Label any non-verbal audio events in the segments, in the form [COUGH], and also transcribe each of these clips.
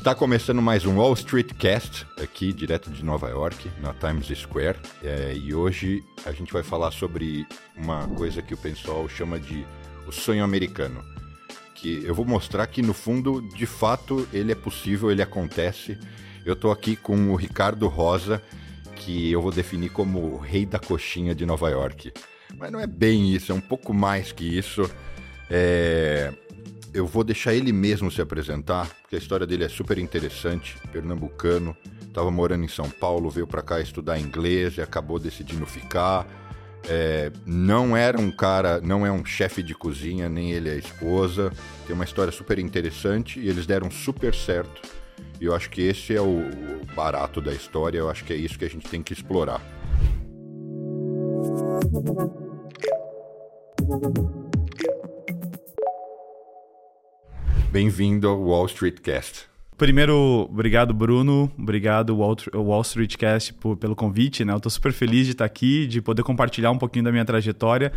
Está começando mais um Wall Street Cast, aqui direto de Nova York, na Times Square. É, e hoje a gente vai falar sobre uma coisa que o pessoal chama de o sonho americano. Que eu vou mostrar que, no fundo, de fato, ele é possível, ele acontece. Eu estou aqui com o Ricardo Rosa, que eu vou definir como o rei da coxinha de Nova York. Mas não é bem isso, é um pouco mais que isso. É, eu vou deixar ele mesmo se apresentar, porque a história dele é super interessante. Pernambucano, estava morando em São Paulo, veio para cá estudar inglês e acabou decidindo ficar. É, não era um cara, não é um chefe de cozinha, nem ele é esposa. Tem uma história super interessante e eles deram super certo. E eu acho que esse é o barato da história, eu acho que é isso que a gente tem que explorar. Bem-vindo ao Wall Street Cast. Primeiro, obrigado, Bruno. Obrigado, Wall, Street Cast, por, pelo convite. Né? Eu estou super feliz de estar aqui, de poder compartilhar um pouquinho da minha trajetória.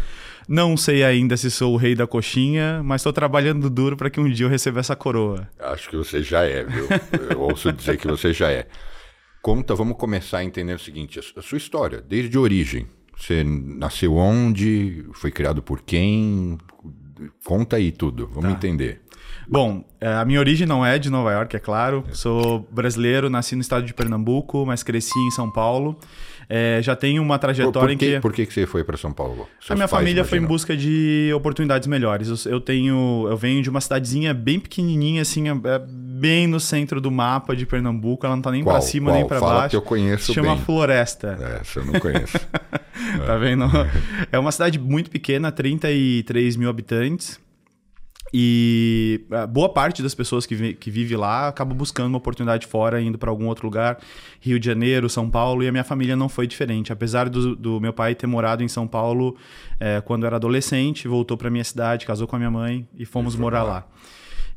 Não sei ainda se sou o rei da coxinha, mas estou trabalhando duro para que um dia eu receba essa coroa. Acho que você já é, viu? Eu ouço dizer que você já é. Conta, vamos começar a entender o seguinte: a sua história, desde origem. Você nasceu onde? Foi criado por quem? Conta aí tudo, vamos tá. entender. Bom, é, a minha origem não é de Nova York, é claro. Sou brasileiro, nasci no estado de Pernambuco, mas cresci em São Paulo. É, já tenho uma trajetória por, por que, em que. Por que você foi para São Paulo? Seus a minha família imaginam? foi em busca de oportunidades melhores. Eu, tenho, eu venho de uma cidadezinha bem pequenininha, assim, é, é bem no centro do mapa de Pernambuco. Ela não tá nem para cima qual? nem para baixo. que eu conheço Se chama bem. Floresta. É, essa eu não conheço. [LAUGHS] tá vendo? [LAUGHS] É uma cidade muito pequena, 33 mil habitantes. E boa parte das pessoas que, vi, que vive lá acaba buscando uma oportunidade fora, indo para algum outro lugar, Rio de Janeiro, São Paulo, e a minha família não foi diferente. Apesar do, do meu pai ter morado em São Paulo é, quando era adolescente, voltou para minha cidade, casou com a minha mãe e fomos morar lá.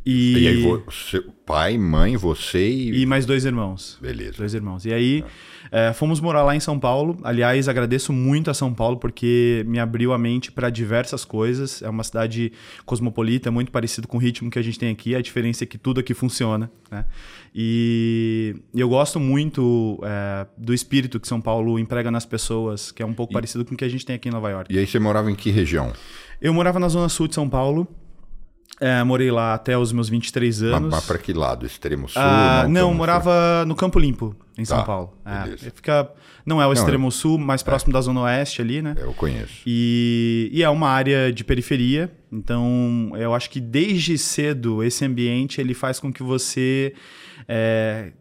E, e aí, você, pai, mãe, você e... E mais dois irmãos. Beleza. Dois irmãos. E aí... Ah é, fomos morar lá em São Paulo. Aliás, agradeço muito a São Paulo porque me abriu a mente para diversas coisas. É uma cidade cosmopolita, muito parecido com o ritmo que a gente tem aqui. A diferença é que tudo aqui funciona. Né? E eu gosto muito é, do espírito que São Paulo emprega nas pessoas, que é um pouco e... parecido com o que a gente tem aqui em Nova York. E aí você morava em que região? Eu morava na zona sul de São Paulo. É, morei lá até os meus 23 anos. Mas, mas para que lado? Extremo sul? Ah, não, morava sul? no Campo Limpo, em São tá, Paulo. É, fica, não é o não, extremo eu, sul, mais próximo é, da zona oeste ali, né? Eu conheço. E, e, é uma área de periferia, então eu acho que desde cedo esse ambiente ele faz com que você é,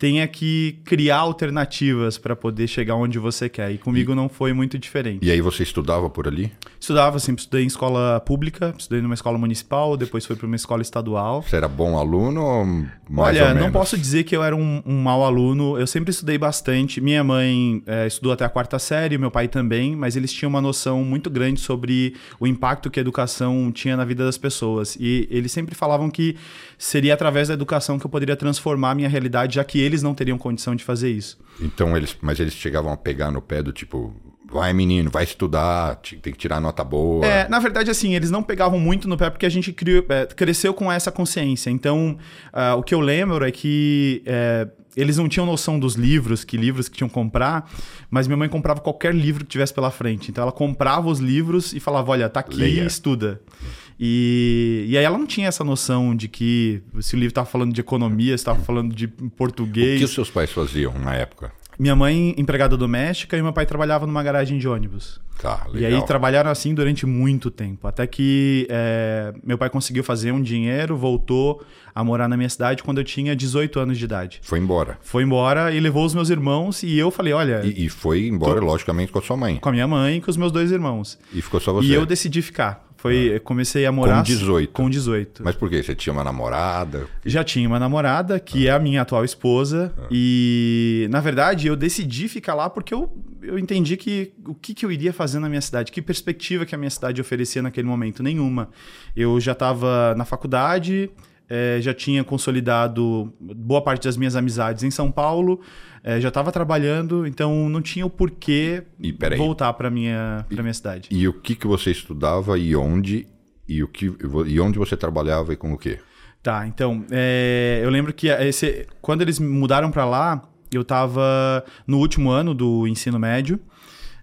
tenha que criar alternativas para poder chegar onde você quer. E comigo e, não foi muito diferente. E aí você estudava por ali? Estudava, sempre estudei em escola pública, estudei numa escola municipal, depois fui para uma escola estadual. Você era bom aluno ou mais Olha, ou não posso dizer que eu era um, um mau aluno. Eu sempre estudei bastante. Minha mãe é, estudou até a quarta série, meu pai também, mas eles tinham uma noção muito grande sobre o impacto que a educação tinha na vida das pessoas. E eles sempre falavam que seria através da educação que eu poderia transformar a minha realidade, já que eles não teriam condição de fazer isso. Então eles, mas eles chegavam a pegar no pé do tipo, vai menino, vai estudar, tem que tirar nota boa. É, na verdade, assim, eles não pegavam muito no pé porque a gente criou, é, cresceu com essa consciência. Então, uh, o que eu lembro é que é, eles não tinham noção dos livros, que livros que tinham que comprar, mas minha mãe comprava qualquer livro que tivesse pela frente. Então ela comprava os livros e falava: olha, tá aqui, Leia. estuda. E, e aí ela não tinha essa noção de que se o livro estava falando de economia, se estava falando de português. O que os seus pais faziam na época? Minha mãe, empregada doméstica, e meu pai trabalhava numa garagem de ônibus. Tá, legal. E aí trabalharam assim durante muito tempo. Até que é, meu pai conseguiu fazer um dinheiro, voltou a morar na minha cidade quando eu tinha 18 anos de idade. Foi embora. Foi embora e levou os meus irmãos e eu falei, olha... E, e foi embora, tô... logicamente, com a sua mãe. Com a minha mãe e com os meus dois irmãos. E ficou só você. E eu decidi ficar. Foi, ah. comecei a morar com 18. Com 18. Mas por quê? Você tinha uma namorada? Já tinha uma namorada, que ah. é a minha atual esposa. Ah. E, na verdade, eu decidi ficar lá porque eu, eu entendi que o que, que eu iria fazer na minha cidade, que perspectiva que a minha cidade oferecia naquele momento. Nenhuma. Eu já estava na faculdade, é, já tinha consolidado boa parte das minhas amizades em São Paulo é, já estava trabalhando, então não tinha o porquê voltar para minha para minha cidade. E o que que você estudava e onde e o que e onde você trabalhava e com o quê? Tá, então, é, eu lembro que esse, quando eles mudaram para lá, eu estava no último ano do ensino médio.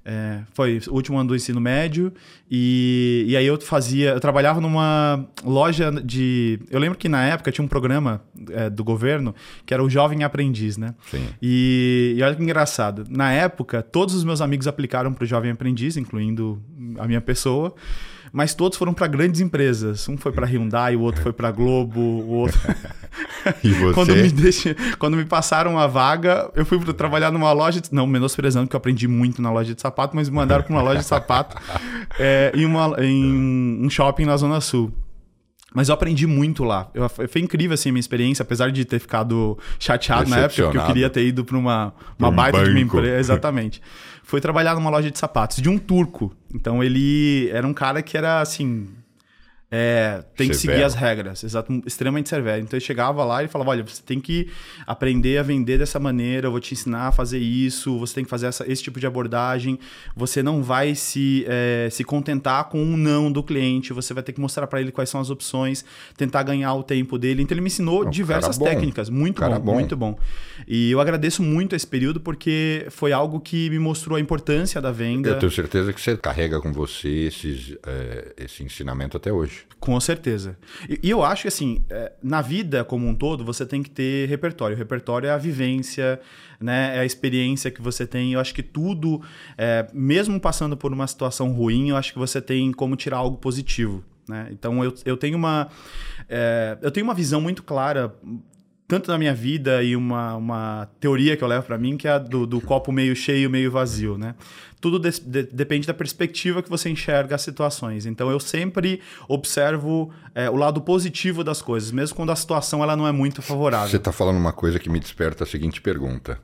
É, foi o último ano do ensino médio e, e aí eu fazia, eu trabalhava numa loja de, eu lembro que na época tinha um programa é, do governo que era o Jovem Aprendiz, né? Sim. E, e olha que engraçado, na época todos os meus amigos aplicaram para o Jovem Aprendiz, incluindo a minha pessoa mas todos foram para grandes empresas. Um foi para Hyundai, o outro foi para Globo, o outro. [LAUGHS] e você? quando me deixe... quando me passaram a vaga, eu fui trabalhar numa loja, de... não menosprezando que eu aprendi muito na loja de sapato, mas me mandaram para uma loja de sapato [LAUGHS] é, em, uma... em um shopping na Zona Sul. Mas eu aprendi muito lá. Eu, foi incrível assim, a minha experiência, apesar de ter ficado chateado na época, porque eu queria ter ido para uma, uma um baita banco. de uma empresa. Exatamente. [LAUGHS] Foi trabalhar numa loja de sapatos de um turco. Então ele era um cara que era assim é, tem severo. que seguir as regras, exato, extremamente severo. Então ele chegava lá e falava: olha, você tem que aprender a vender dessa maneira, eu vou te ensinar a fazer isso, você tem que fazer essa, esse tipo de abordagem, você não vai se, é, se contentar com um não do cliente, você vai ter que mostrar para ele quais são as opções, tentar ganhar o tempo dele. Então ele me ensinou não, diversas técnicas, muito bom, bom, muito bom. E eu agradeço muito esse período porque foi algo que me mostrou a importância da venda. Eu tenho certeza que você carrega com você esses, é, esse ensinamento até hoje. Com certeza. E, e eu acho que, assim, é, na vida como um todo, você tem que ter repertório. O repertório é a vivência, né? é a experiência que você tem. Eu acho que tudo, é, mesmo passando por uma situação ruim, eu acho que você tem como tirar algo positivo. Né? Então, eu, eu, tenho uma, é, eu tenho uma visão muito clara tanto na minha vida e uma, uma teoria que eu levo para mim, que é a do, do, copo meio cheio, meio vazio, né? Tudo de, de, depende da perspectiva que você enxerga as situações. Então, eu sempre observo é, o lado positivo das coisas, mesmo quando a situação ela não é muito favorável. Você está falando uma coisa que me desperta a seguinte pergunta.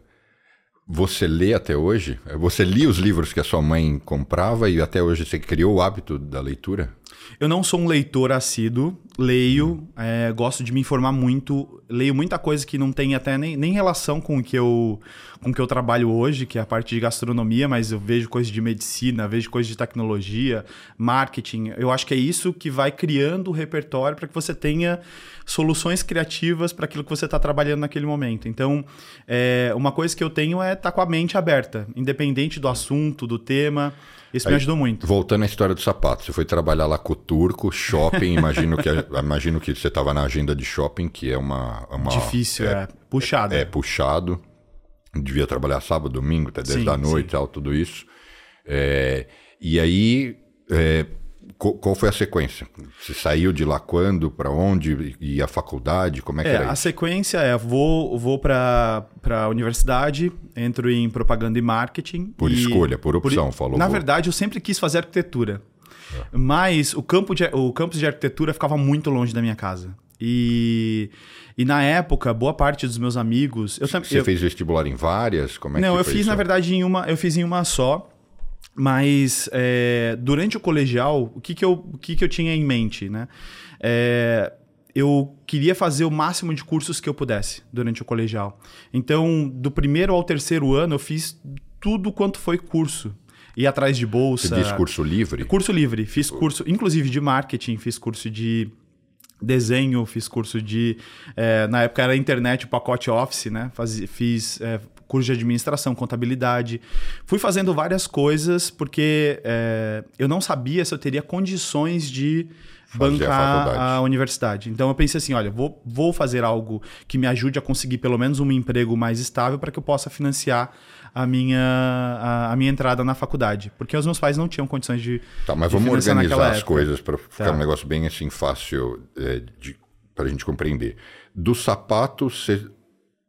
Você lê até hoje? Você lia os livros que a sua mãe comprava e até hoje você criou o hábito da leitura? Eu não sou um leitor assíduo, leio, é, gosto de me informar muito, leio muita coisa que não tem até nem, nem relação com o que eu com o que eu trabalho hoje, que é a parte de gastronomia, mas eu vejo coisas de medicina, vejo coisas de tecnologia, marketing. Eu acho que é isso que vai criando o repertório para que você tenha soluções criativas para aquilo que você está trabalhando naquele momento. Então, é, uma coisa que eu tenho é estar tá com a mente aberta, independente do assunto, do tema. Isso Aí, me ajudou muito. Voltando à história do sapato, você foi trabalhar lá com o turco, shopping, imagino que [LAUGHS] imagino que você estava na agenda de shopping, que é uma. uma Difícil, é, é puxado. É, é, puxado. Devia trabalhar sábado, domingo, até 10 sim, da noite, tal, tudo isso. É, e aí, é, qual foi a sequência? Você saiu de lá quando? Para onde? E a faculdade? Como é que é, era A isso? sequência é: vou, vou para a universidade, entro em propaganda e marketing. Por e, escolha, por opção, por, falou. Na vou. verdade, eu sempre quis fazer arquitetura. É. Mas o, campo de, o campus de arquitetura ficava muito longe da minha casa. E, e na época, boa parte dos meus amigos. Eu, Você eu, fez vestibular em várias? Como é não, eu fiz, isso? na verdade, em uma. Eu fiz em uma só. Mas é, durante o colegial, o que, que, eu, o que, que eu tinha em mente, né? É, eu queria fazer o máximo de cursos que eu pudesse durante o colegial. Então, do primeiro ao terceiro ano, eu fiz tudo quanto foi curso. Ir atrás de bolsa. Você diz curso livre? Curso livre. Fiz curso, inclusive, de marketing, fiz curso de desenho, fiz curso de. É, na época era internet, o pacote Office, né? Faz, fiz é, curso de administração, contabilidade. Fui fazendo várias coisas porque é, eu não sabia se eu teria condições de fazer bancar a, a, universidade. Então eu pensei assim, olha, vou, vou fazer algo que me ajude a conseguir pelo menos um emprego mais estável para que eu possa financiar a minha, a, a, minha entrada na faculdade. Porque os meus pais não tinham condições de. Tá, mas vamos organizar as coisas para ficar tá. um negócio bem assim fácil é, para a gente compreender. Do sapato, você,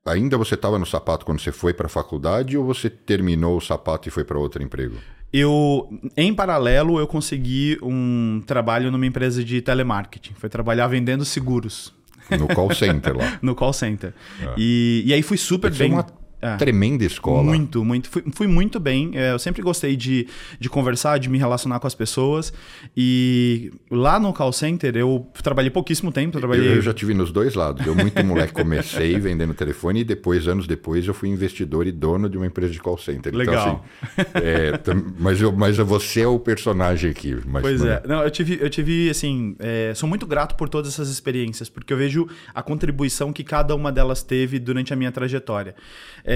ainda você estava no sapato quando você foi para a faculdade ou você terminou o sapato e foi para outro emprego? Eu, em paralelo, eu consegui um trabalho numa empresa de telemarketing. Foi trabalhar vendendo seguros. No call center lá. [LAUGHS] no call center. É. E, e aí fui super bem. Uma É. Tremenda escola. Muito, muito. Fui, fui muito bem. É, eu sempre gostei de, de conversar, de me relacionar com as pessoas. E lá no call center, eu trabalhei pouquíssimo tempo. Trabalhei... Eu, eu já tive nos dois lados. Eu, muito moleque, comecei [LAUGHS] vendendo telefone e depois, anos depois, eu fui investidor e dono de uma empresa de call center. Então, Legal. Então, assim, é, mas, eu, mas você é o personagem aqui. Pois é. Não, eu tive, eu tive assim, é, sou muito grato por todas essas experiências, porque eu vejo a contribuição que cada uma delas teve durante a minha trajetória. É,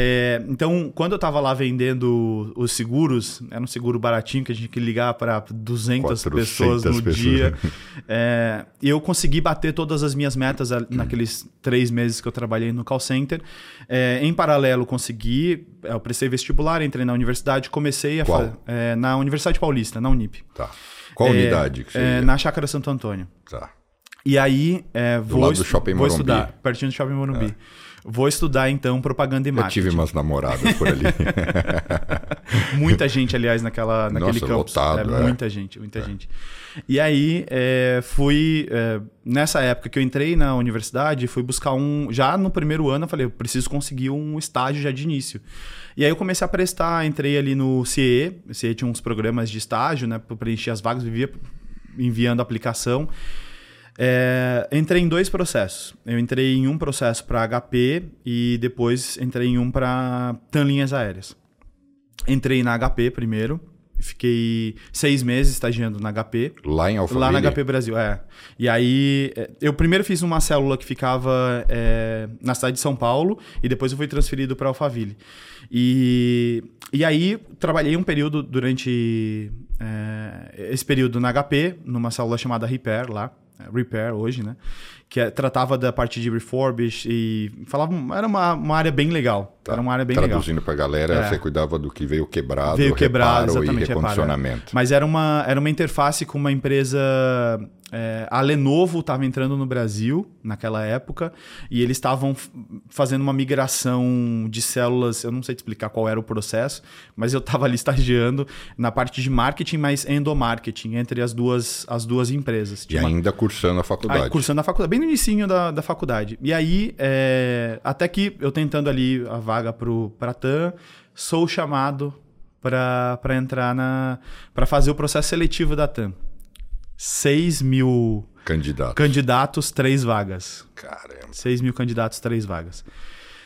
então, quando eu estava lá vendendo os seguros, era um seguro baratinho que a gente tinha que ligar para 200 pessoas no pessoas. dia, [LAUGHS] é, eu consegui bater todas as minhas metas naqueles três meses que eu trabalhei no call center. É, em paralelo, consegui, eu prestei vestibular, entrei na universidade, comecei a fazer é, na Universidade Paulista, na Unip. Tá. Qual é, unidade que você é, Na Chácara Santo Antônio. Tá. E aí, é, vou, lado do shopping vou estudar, pertinho do Shopping Morumbi. É. Vou estudar então propaganda e marketing. Eu tive umas namoradas por ali. [LAUGHS] muita gente, aliás, naquela, naquele Nossa, campus. Lotado, é, Muita gente, muita é. gente. E aí é, fui é, nessa época que eu entrei na universidade, fui buscar um. Já no primeiro ano, eu falei, eu preciso conseguir um estágio já de início. E aí eu comecei a prestar, entrei ali no CE. O CE tinha uns programas de estágio, né? Para preencher as vagas, vivia enviando aplicação. É, entrei em dois processos. Eu entrei em um processo para HP e depois entrei em um para TAM Linhas Aéreas. Entrei na HP primeiro, fiquei seis meses estagiando na HP. Lá em Alphaville? Lá na HP Brasil, é. E aí, é, eu primeiro fiz uma célula que ficava é, na cidade de São Paulo e depois eu fui transferido para Alphaville. E, e aí, trabalhei um período durante é, esse período na HP, numa célula chamada Repair lá. Repair hoje, né? Que é, tratava da parte de refurbish e falava. Era uma, uma área bem legal. Tá. Era uma área bem Traduzindo legal. para a galera, é. você cuidava do que veio quebrado, veio quebrado, exatamente, e recondicionamento. Reparo, é. Mas era uma, era uma interface com uma empresa é, a Lenovo estava entrando no Brasil naquela época e eles estavam fazendo uma migração de células. Eu não sei te explicar qual era o processo, mas eu estava ali estagiando na parte de marketing, mas endomarketing entre as duas, as duas empresas. E ainda cursando a faculdade. Aí, cursando a faculdade, bem no início da, da faculdade. E aí, é, até que eu tentando ali a vaga para a TAM, sou chamado para entrar na. para fazer o processo seletivo da TAM. 6 mil candidatos. candidatos, três vagas. Caramba. 6 mil candidatos, três vagas.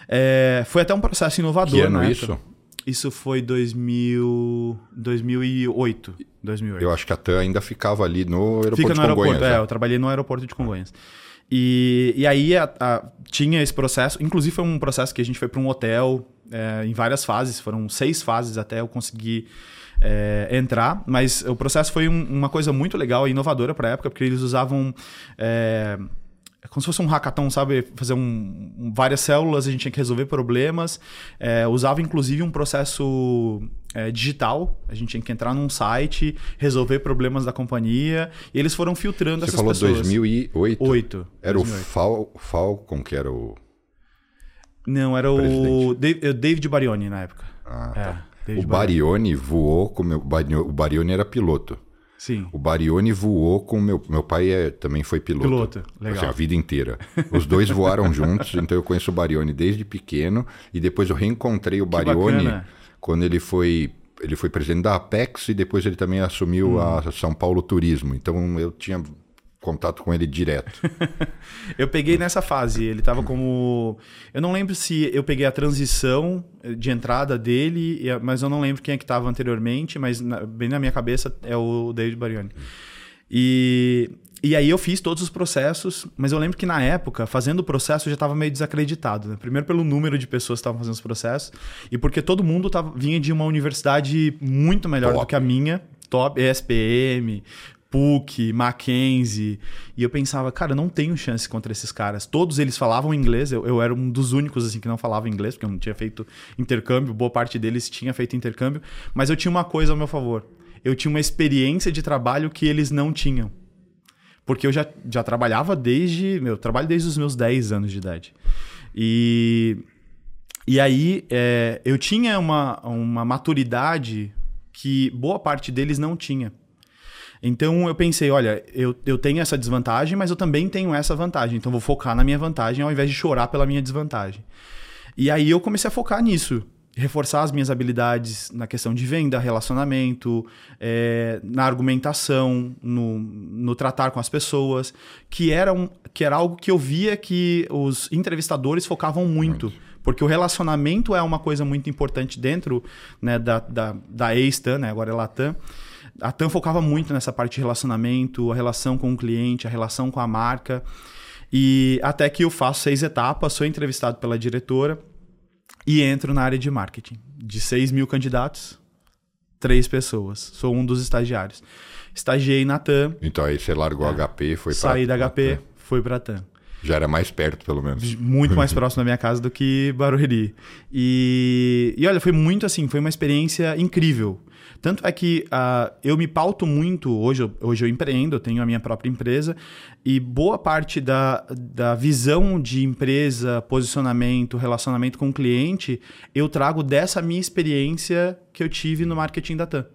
É, foi até um processo inovador, que ano né? isso? Isso foi 2000, 2008, 2008. Eu acho que a TAM ainda ficava ali no aeroporto Fica no de aeroporto, Congonhas. É, né? eu trabalhei no aeroporto de Congonhas. E, e aí a, a, tinha esse processo, inclusive foi um processo que a gente foi para um hotel é, em várias fases, foram seis fases até eu conseguir é, entrar, mas o processo foi um, uma coisa muito legal e inovadora para a época, porque eles usavam. É, como se fosse um hackathon, sabe? Fazer um, várias células, a gente tinha que resolver problemas. É, usava inclusive um processo é, digital. A gente tinha que entrar num site, resolver problemas da companhia. E eles foram filtrando Você essas falou pessoas. 2008? 8, era 2008. o Fal, Falcon que era o. Não, era o David, David Barioni na época. Ah, tá. É, o Barioni voou com meu. O Barioni era piloto. Sim. O Barioni voou com meu. Meu pai é, também foi piloto. Piloto, legal. Assim, a vida inteira. Os dois voaram [LAUGHS] juntos, então eu conheço o Barioni desde pequeno. E depois eu reencontrei o Barioni quando ele foi. Ele foi presidente da Apex e depois ele também assumiu hum. a São Paulo Turismo. Então eu tinha contato com ele direto. [LAUGHS] eu peguei nessa fase. Ele estava como. Eu não lembro se eu peguei a transição de entrada dele, mas eu não lembro quem é que estava anteriormente, mas na, bem na minha cabeça é o David Barioni. E, e aí eu fiz todos os processos, mas eu lembro que na época, fazendo o processo, eu já estava meio desacreditado. Né? Primeiro pelo número de pessoas que estavam fazendo os processos, e porque todo mundo tava, vinha de uma universidade muito melhor top. do que a minha, top, ESPM, PUC, Mackenzie. E eu pensava, cara, não tenho chance contra esses caras. Todos eles falavam inglês. Eu, eu era um dos únicos assim que não falava inglês, porque eu não tinha feito intercâmbio. Boa parte deles tinha feito intercâmbio. Mas eu tinha uma coisa ao meu favor. Eu tinha uma experiência de trabalho que eles não tinham. Porque eu já, já trabalhava desde. Meu, trabalho desde os meus 10 anos de idade. E, e aí é, eu tinha uma, uma maturidade que boa parte deles não tinha. Então eu pensei, olha, eu, eu tenho essa desvantagem, mas eu também tenho essa vantagem. Então vou focar na minha vantagem ao invés de chorar pela minha desvantagem. E aí eu comecei a focar nisso reforçar as minhas habilidades na questão de venda, relacionamento, é, na argumentação, no, no, tratar com as pessoas, que era, um, que era algo que eu via que os entrevistadores focavam muito. muito. Porque o relacionamento é uma coisa muito importante dentro né, da, da, da ex-TAM, né, agora é Latam. A TAM focava muito nessa parte de relacionamento, a relação com o cliente, a relação com a marca. E até que eu faço seis etapas, sou entrevistado pela diretora, e entro na área de marketing. De 6 mil candidatos, três pessoas. Sou um dos estagiários. Estagiei na TAM. Então aí você largou é. HP foi para Saí da HP, é. fui para TAM. Já era mais perto, pelo menos. Muito mais [LAUGHS] próximo da minha casa do que Barueri. E, e olha, foi muito assim, foi uma experiência incrível. Tanto é que uh, eu me pauto muito, hoje, hoje eu empreendo, eu tenho a minha própria empresa, e boa parte da, da visão de empresa, posicionamento, relacionamento com o cliente, eu trago dessa minha experiência que eu tive no marketing da TAM.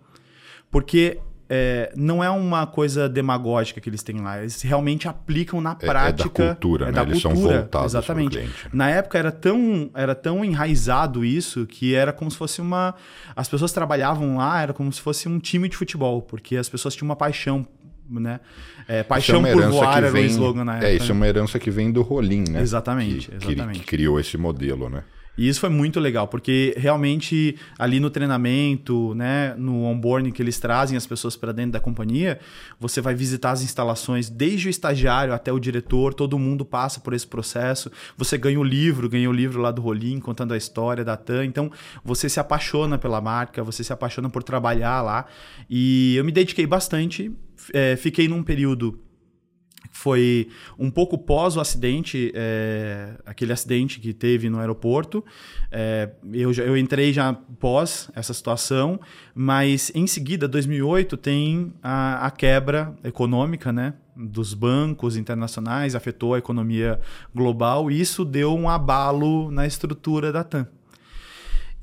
Porque é, não é uma coisa demagógica que eles têm lá. Eles realmente aplicam na prática. É, é da cultura, é né? Da eles cultura, são voltados exatamente. Na época era tão, era tão enraizado isso que era como se fosse uma. As pessoas trabalhavam lá, era como se fosse um time de futebol, porque as pessoas tinham uma paixão né? É, paixão é por voar era vem, o slogan na época. É, isso é uma herança que vem do Rolim, né? Exatamente, que, exatamente. Que, que criou esse modelo, né? E isso foi muito legal, porque realmente ali no treinamento, né, no onboarding que eles trazem as pessoas para dentro da companhia, você vai visitar as instalações desde o estagiário até o diretor, todo mundo passa por esse processo. Você ganha o livro, ganha o livro lá do Rolim contando a história da TAM. Então, você se apaixona pela marca, você se apaixona por trabalhar lá. E eu me dediquei bastante, é, fiquei num período foi um pouco pós o acidente, é, aquele acidente que teve no aeroporto. É, eu, eu entrei já pós essa situação, mas em seguida, 2008, tem a, a quebra econômica, né? dos bancos internacionais, afetou a economia global e isso deu um abalo na estrutura da TAM.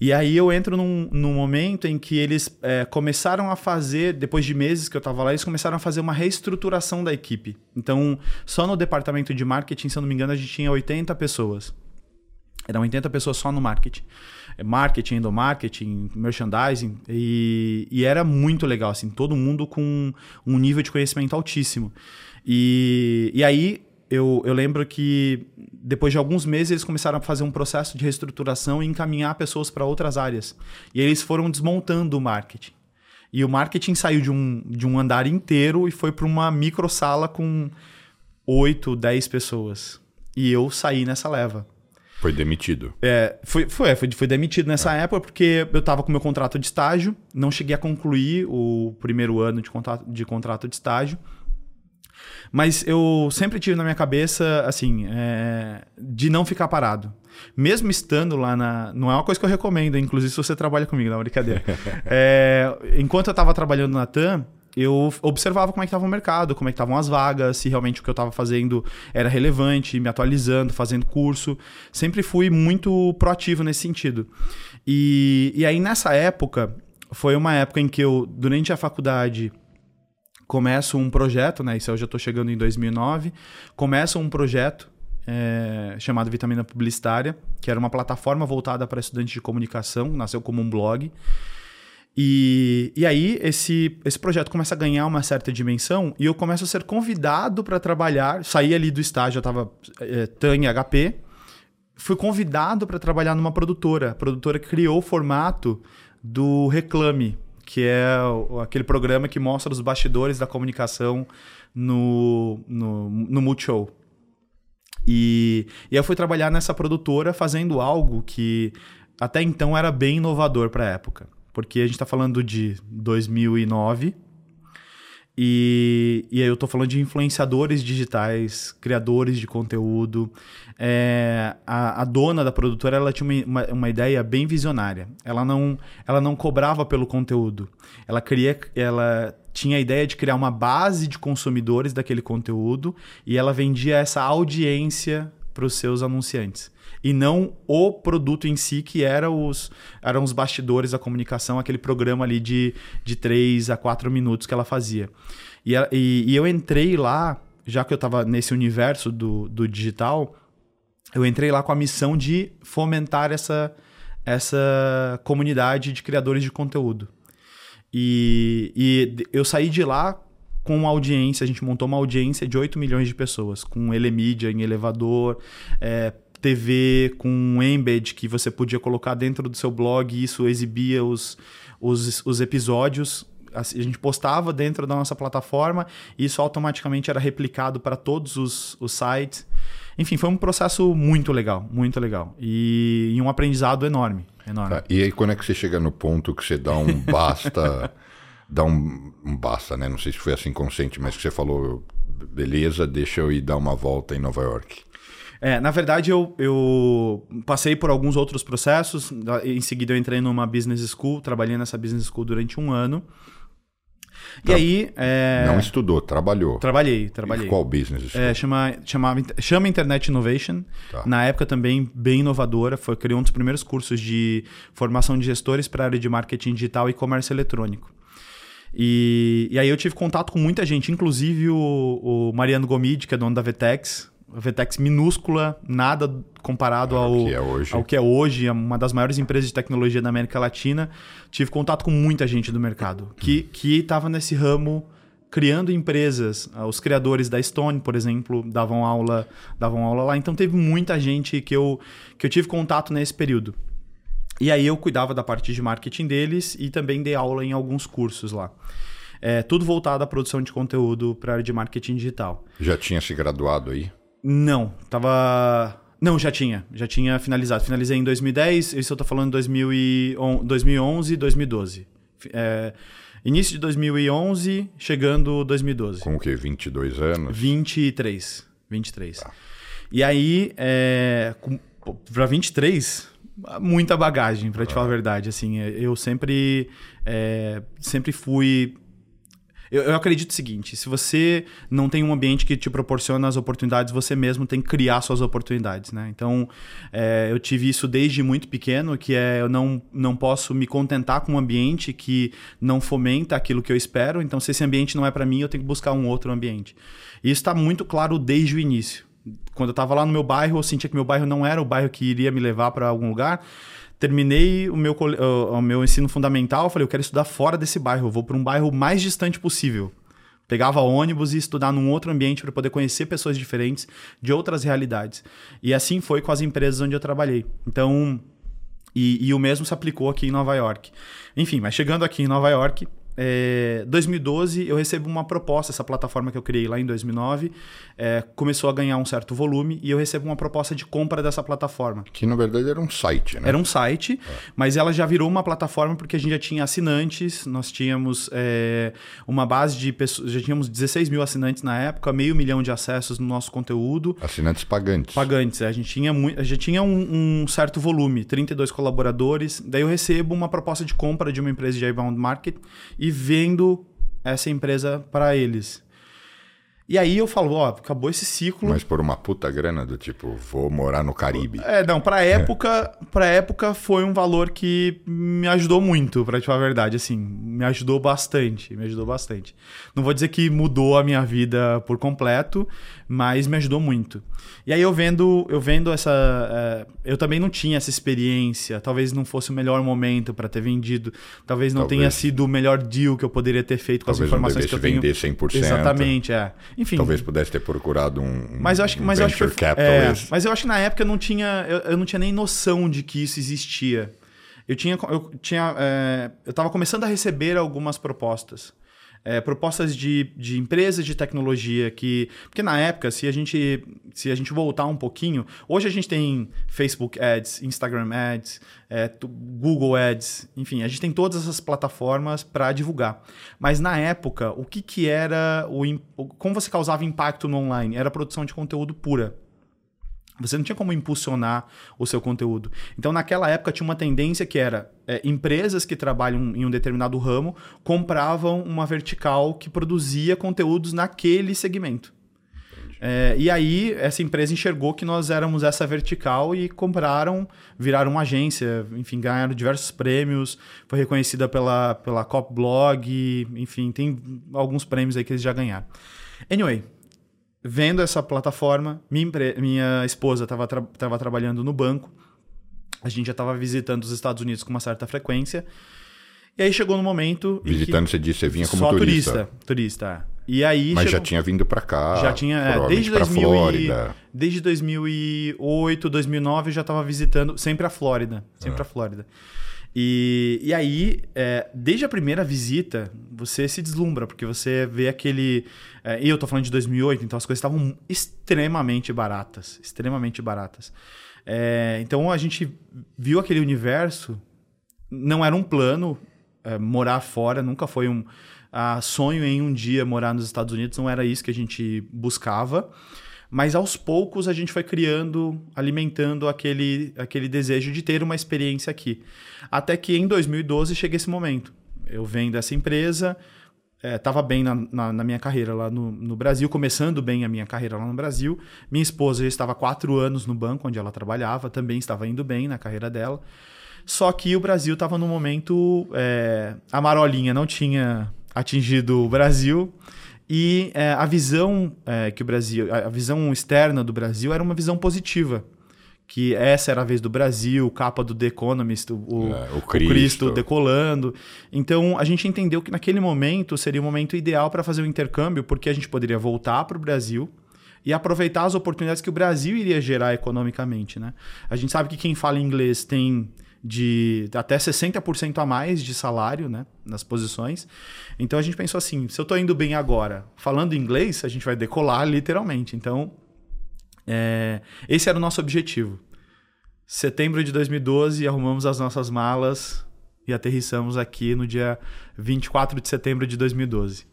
E aí eu entro num, num momento em que eles é, começaram a fazer, depois de meses que eu estava lá, eles começaram a fazer uma reestruturação da equipe. Então, só no departamento de marketing, se eu não me engano, a gente tinha 80 pessoas. Eram 80 pessoas só no marketing. É, marketing, endomarketing, merchandising. E, e era muito legal, assim, todo mundo com um nível de conhecimento altíssimo. E, e aí eu, eu lembro que depois de alguns meses eles começaram a fazer um processo de reestruturação e encaminhar pessoas para outras áreas. E eles foram desmontando o marketing. E o marketing saiu de um, de um andar inteiro e foi para uma micro sala com 8, 10 pessoas. E eu saí nessa leva. Foi demitido. É, foi, foi, foi, foi demitido nessa é. época porque eu estava com meu contrato de estágio, não cheguei a concluir o primeiro ano de contrato de, contrato de estágio. Mas eu sempre tive na minha cabeça, assim, é, de não ficar parado. Mesmo estando lá na. Não é uma coisa que eu recomendo, inclusive se você trabalha comigo, não, brincadeira. [LAUGHS] é, enquanto eu estava trabalhando na TAM, eu observava como é que estava o mercado, como é que estavam as vagas, se realmente o que eu estava fazendo era relevante, me atualizando, fazendo curso. Sempre fui muito proativo nesse sentido. E, e aí, nessa época, foi uma época em que eu, durante a faculdade, começo um projeto, né? Isso eu já estou chegando em 2009. Começo um projeto é, chamado Vitamina Publicitária, que era uma plataforma voltada para estudantes de comunicação, nasceu como um blog. E, e aí esse, esse projeto começa a ganhar uma certa dimensão e eu começo a ser convidado para trabalhar. Saí ali do estágio, eu estava é, TAN e HP. Fui convidado para trabalhar numa produtora. A produtora criou o formato do Reclame, que é aquele programa que mostra os bastidores da comunicação no, no, no Multishow. E, e eu fui trabalhar nessa produtora fazendo algo que até então era bem inovador para a época. Porque a gente está falando de 2009 e, e aí eu estou falando de influenciadores digitais, criadores de conteúdo. É, a, a, dona da produtora ela tinha uma, uma, ideia bem visionária. Ela não, ela não cobrava pelo conteúdo. Ela, queria, ela tinha a ideia de criar uma base de consumidores daquele conteúdo e ela vendia essa audiência para os seus anunciantes e não o produto em si, que era os, eram os bastidores da comunicação, aquele programa ali de, de 3 a 4 minutos que ela fazia. E, e, e eu entrei lá, já que eu estava nesse universo do, do digital, eu entrei lá com a missão de fomentar essa, essa comunidade de criadores de conteúdo. E, e eu saí de lá com uma audiência, a gente montou uma audiência de 8 milhões de pessoas, com Elemídia em elevador, é, TV, com um embed que você podia colocar dentro do seu blog e isso exibia os, os, os episódios. A gente postava dentro da nossa plataforma e isso automaticamente era replicado para todos os, os sites. Enfim, foi um processo muito legal, muito legal. E, e um aprendizado enorme. enorme. Tá, e aí, quando é que você chega no ponto que você dá um [LAUGHS] basta dar um, um basta, né? Não sei se foi assim consciente, mas que você falou, beleza, deixa eu ir dar uma volta em Nova York. É, na verdade, eu, eu passei por alguns outros processos. Em seguida, eu entrei numa business school, trabalhei nessa business school durante um ano. E Tra aí. É... Não estudou, trabalhou. Trabalhei, trabalhei. E qual business? É, chama, chama, chama Internet Innovation. Tá. Na época também bem inovadora. Foi, criou um dos primeiros cursos de formação de gestores para a área de marketing digital e comércio eletrônico. E, e aí eu tive contato com muita gente, inclusive o, o Mariano Gomide, que é dono da Vetex. A Vetex minúscula, nada comparado ao, ao, que é hoje. ao que é hoje, é uma das maiores empresas de tecnologia da América Latina. Tive contato com muita gente do mercado que estava nesse ramo criando empresas. Os criadores da Stone, por exemplo, davam aula, davam aula lá. Então teve muita gente que eu, que eu tive contato nesse período. E aí eu cuidava da parte de marketing deles e também dei aula em alguns cursos lá. É, tudo voltado à produção de conteúdo para a área de marketing digital. Já tinha se graduado aí? Não, tava. Não, já tinha. Já tinha finalizado. Finalizei em 2010, isso eu tô falando 2011, 2012. É, início de 2011, chegando 2012. Com o quê? 22 anos? 23. 23. Tá. E aí, é, para 23, muita bagagem, para te ah. falar a verdade. Assim, é, eu sempre, é, sempre fui. Eu, eu, acredito o seguinte: se você não tem um ambiente que te proporciona as oportunidades, você mesmo tem que criar suas oportunidades, né? Então, é, eu tive isso desde muito pequeno, que é eu não, não posso me contentar com um ambiente que não fomenta aquilo que eu espero. Então, se esse ambiente não é para mim, eu tenho que buscar um outro ambiente. E isso está muito claro desde o início quando eu estava lá no meu bairro, eu sentia que meu bairro não era o bairro que iria me levar para algum lugar. Terminei o meu, o meu ensino fundamental, falei, eu quero estudar fora desse bairro, eu vou para um bairro mais distante possível. Pegava ônibus e estudar num outro ambiente para poder conhecer pessoas diferentes de outras realidades. E assim foi com as empresas onde eu trabalhei. Então, e, e o mesmo se aplicou aqui em Nova York. Enfim, mas chegando aqui em Nova York, é, 2012 eu recebo uma proposta, essa plataforma que eu criei lá em 2009 é, começou a ganhar um certo volume e eu recebo uma proposta de compra dessa plataforma. Que na verdade era um site, né? Era um site, é. mas ela já virou uma plataforma porque a gente já tinha assinantes, nós tínhamos é, uma base de pessoas, já tínhamos 16 mil assinantes na época, meio milhão de acessos no nosso conteúdo. Assinantes pagantes. Pagantes, é, a gente tinha, a gente tinha um, um certo volume, 32 colaboradores, daí eu recebo uma proposta de compra de uma empresa de inbound market e vendo essa empresa para eles. E aí eu falo, ó, acabou esse ciclo. Mas por uma puta grana do tipo, vou morar no Caribe. É, não, pra época, é. pra época foi um valor que me ajudou muito, pra te falar a verdade, assim, me ajudou bastante, me ajudou bastante. Não vou dizer que mudou a minha vida por completo, mas me ajudou muito. E aí eu vendo, eu vendo essa, é, eu também não tinha essa experiência, talvez não fosse o melhor momento para ter vendido, talvez não talvez. tenha sido o melhor deal que eu poderia ter feito com talvez as informações que eu tenho. vender 100%. Exatamente, é. Enfim. Talvez pudesse ter procurado um, mas eu acho que, um mas eu acho que, é, mas eu acho que na época eu não tinha, eu, eu, não tinha nem noção de que isso existia. Eu tinha, eu tinha, é, eu estava começando a receber algumas propostas é, propostas de, de empresas de tecnologia que. Porque na época, se a gente se a gente voltar um pouquinho, hoje a gente tem Facebook Ads, Instagram Ads, é, Google Ads, enfim, a gente tem todas essas plataformas para divulgar. Mas na época, o que, que era o. Como você causava impacto no online? Era produção de conteúdo pura. Você não tinha como impulsionar o seu conteúdo. Então, naquela época, tinha uma tendência que era é, empresas que trabalham em um determinado ramo compravam uma vertical que produzia conteúdos naquele segmento. É, e aí, essa empresa enxergou que nós éramos essa vertical e compraram, viraram uma agência, enfim, ganharam diversos prêmios, foi reconhecida pela, pela Cop Blog, enfim, tem alguns prêmios aí que eles já ganharam. Anyway, vendo essa plataforma, minha, minha esposa estava tra... trabalhando no banco, a gente já estava visitando os Estados Unidos com uma certa frequência. E aí chegou no momento. Visitando, você disse, você vinha como Só turista. turista. Turista. E aí Mas chegou... já tinha vindo para cá. Já tinha, é, desde 2000 e... desde 2008, 2009 eu já estava visitando sempre a Flórida, sempre é. a Flórida. E, e aí, é, desde a primeira visita, você se deslumbra, porque você vê aquele. É, eu tô falando de 2008, então as coisas estavam extremamente baratas extremamente baratas. É, então a gente viu aquele universo, não era um plano é, morar fora, nunca foi um a sonho em um dia morar nos Estados Unidos, não era isso que a gente buscava. Mas aos poucos a gente foi criando, alimentando aquele, aquele desejo de ter uma experiência aqui. Até que em 2012 chega esse momento. Eu venho dessa empresa, estava é, bem na, na, na, minha carreira lá no, no, Brasil, começando bem a minha carreira lá no Brasil. Minha esposa já estava quatro anos no banco onde ela trabalhava, também estava indo bem na carreira dela. Só que o Brasil estava no momento. É, a marolinha não tinha atingido o Brasil. E é, a visão é, que o Brasil, a visão externa do Brasil era uma visão positiva. Que essa era a vez do Brasil, capa do The Economist, o, é, o, Cristo. o Cristo. decolando. Então a gente entendeu que naquele momento seria o momento ideal para fazer o intercâmbio, porque a gente poderia voltar para o Brasil e aproveitar as oportunidades que o Brasil iria gerar economicamente. Né? A gente sabe que quem fala inglês tem de até 60% a mais de salário né, nas posições. Então a gente pensou assim: se eu estou indo bem agora, falando inglês, a gente vai decolar literalmente. Então, é, esse era o nosso objetivo. Setembro de 2012, arrumamos as nossas malas e aterrissamos aqui no dia 24 de setembro de 2012.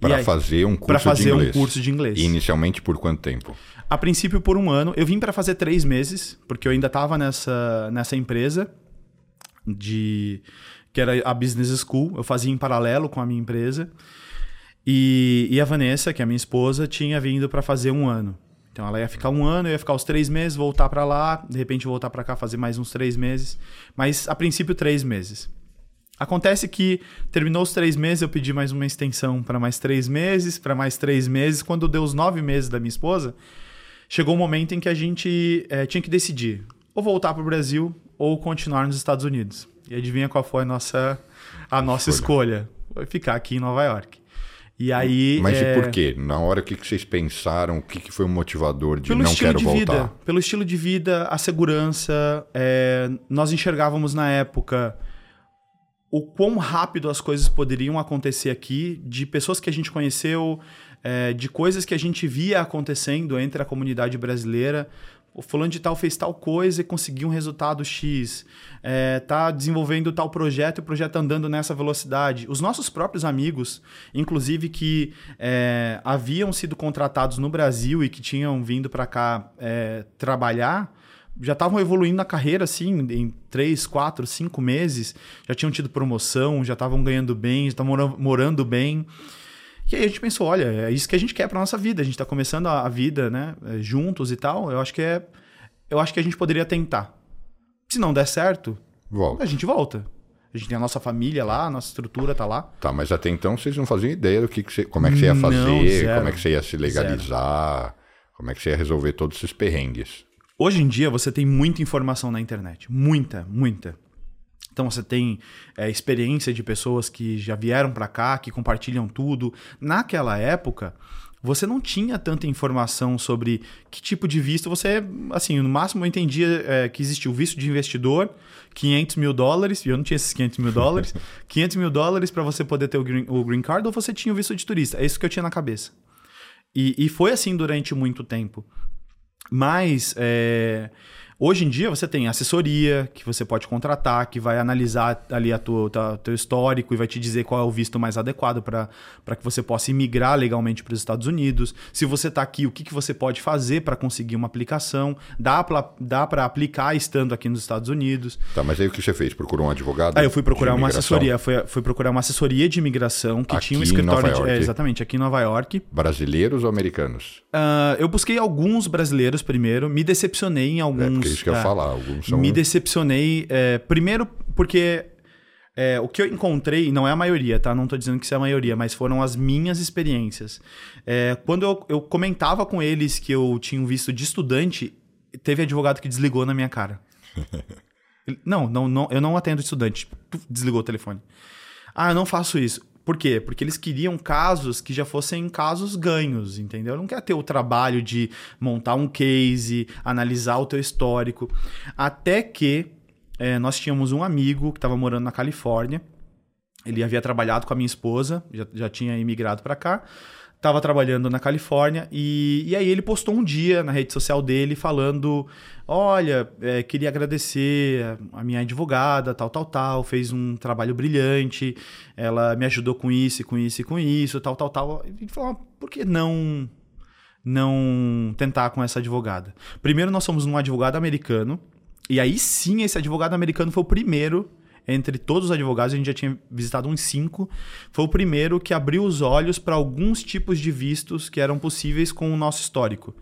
Para fazer um curso fazer de inglês. um curso de inglês. E inicialmente por quanto tempo? A princípio por um ano. Eu vim para fazer três meses, porque eu ainda estava nessa, nessa empresa de que era a Business School. Eu fazia em paralelo com a minha empresa. E, e a Vanessa, que é a minha esposa, tinha vindo para fazer um ano. Então ela ia ficar um ano, eu ia ficar os três meses, voltar para lá, de repente voltar para cá, fazer mais uns três meses. Mas a princípio, três meses. Acontece que terminou os três meses, eu pedi mais uma extensão para mais três meses, para mais três meses. Quando deu os nove meses da minha esposa, chegou um momento em que a gente é, tinha que decidir ou voltar para o Brasil ou continuar nos Estados Unidos. E adivinha qual foi a nossa, a nossa escolha? Foi ficar aqui em Nova York. E aí, Mas é... e por quê? Na hora, o que vocês pensaram? O que foi o motivador de pelo não quero de voltar? Vida, pelo estilo de vida, a segurança. É... Nós enxergávamos na época o quão rápido as coisas poderiam acontecer aqui, de pessoas que a gente conheceu, é, de coisas que a gente via acontecendo entre a comunidade brasileira. O fulano de tal fez tal coisa e conseguiu um resultado X. É, tá desenvolvendo tal projeto e o projeto andando nessa velocidade. Os nossos próprios amigos, inclusive que é, haviam sido contratados no Brasil e que tinham vindo para cá é, trabalhar, já estavam evoluindo na carreira, assim, em três, quatro, cinco meses. Já tinham tido promoção, já estavam ganhando bem, já estavam morando bem. E aí a gente pensou, olha, é isso que a gente quer para nossa vida. A gente está começando a vida, né, é, juntos e tal. Eu acho que é, eu acho que a gente poderia tentar. Se não der certo, volta. a gente volta. A gente tem a nossa família lá, a nossa estrutura tá lá. Tá, mas até então vocês não faziam ideia do que, que você, como é que você ia fazer, não, como é que você ia se legalizar, zero. como é que você ia resolver todos esses perrengues. Hoje em dia você tem muita informação na internet, muita, muita. Então você tem é, experiência de pessoas que já vieram para cá, que compartilham tudo. Naquela época, você não tinha tanta informação sobre que tipo de visto você. Assim, no máximo eu entendia é, que existia o visto de investidor, 500 mil dólares, e eu não tinha esses 500 mil dólares, [LAUGHS] 500 mil dólares para você poder ter o green, o green Card, ou você tinha o visto de turista. É isso que eu tinha na cabeça. E, e foi assim durante muito tempo. Mas. É, Hoje em dia você tem assessoria que você pode contratar, que vai analisar ali a tua, tua teu histórico e vai te dizer qual é o visto mais adequado para que você possa imigrar legalmente para os Estados Unidos. Se você está aqui, o que, que você pode fazer para conseguir uma aplicação? Dá para dá aplicar estando aqui nos Estados Unidos. Tá, mas aí o que você fez? Procurou um advogado? Aí eu fui procurar uma assessoria. Fui, fui procurar uma assessoria de imigração que aqui tinha um escritório. De, é, exatamente, aqui em Nova York. Brasileiros ou americanos? Uh, eu busquei alguns brasileiros primeiro, me decepcionei em alguns. É, isso que eu ia é. falar. Alguns são... Me decepcionei. É, primeiro, porque É, o que eu encontrei, não é a maioria, tá? Não tô dizendo que isso é a maioria, mas foram as minhas experiências. É, quando eu, eu comentava com eles que eu tinha visto de estudante, teve advogado que desligou na minha cara. [LAUGHS] não, não, não, eu não atendo estudante. Desligou o telefone. Ah, eu não faço isso. Por quê? Porque eles queriam casos que já fossem casos ganhos, entendeu? Não quer ter o trabalho de montar um case, analisar o teu histórico. Até que é, nós tínhamos um amigo que estava morando na Califórnia. Ele havia trabalhado com a minha esposa, já, já tinha imigrado para cá estava trabalhando na Califórnia e, e aí ele postou um dia na rede social dele falando: Olha, é, queria agradecer a minha advogada, tal, tal, tal, fez um trabalho brilhante, ela me ajudou com isso, com isso e com isso, tal, tal, tal. E falou: por que não não tentar com essa advogada? Primeiro, nós somos um advogado americano, e aí sim esse advogado americano foi o primeiro entre todos os advogados, a gente já tinha visitado uns cinco, foi o primeiro que abriu os olhos para alguns tipos de vistos que eram possíveis com o nosso histórico.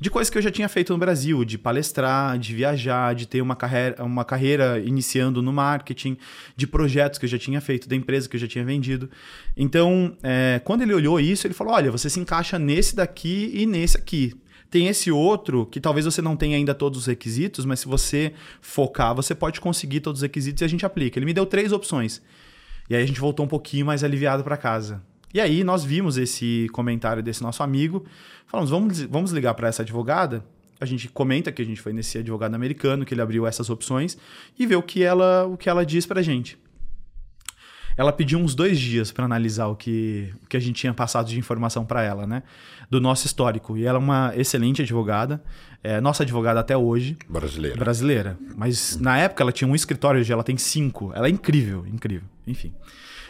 De coisas que eu já tinha feito no Brasil, de palestrar, de viajar, de ter uma carreira, uma carreira iniciando no marketing, de projetos que eu já tinha feito, da empresa que eu já tinha vendido. Então, é, quando ele olhou isso, ele falou: olha, você se encaixa nesse daqui e nesse aqui. Tem esse outro que talvez você não tenha ainda todos os requisitos, mas se você focar, você pode conseguir todos os requisitos e a gente aplica. Ele me deu três opções. E aí a gente voltou um pouquinho mais aliviado para casa. E aí nós vimos esse comentário desse nosso amigo, falamos, vamos, vamos ligar para essa advogada. A gente comenta que a gente foi nesse advogado americano, que ele abriu essas opções e vê o que ela, o que ela diz para gente. Ela pediu uns dois dias para analisar o que, o que a gente tinha passado de informação para ela, né? Do nosso histórico. E ela é uma excelente advogada, é nossa advogada até hoje. Brasileira. Brasileira. Mas na época ela tinha um escritório, hoje ela tem cinco. Ela é incrível, incrível. Enfim.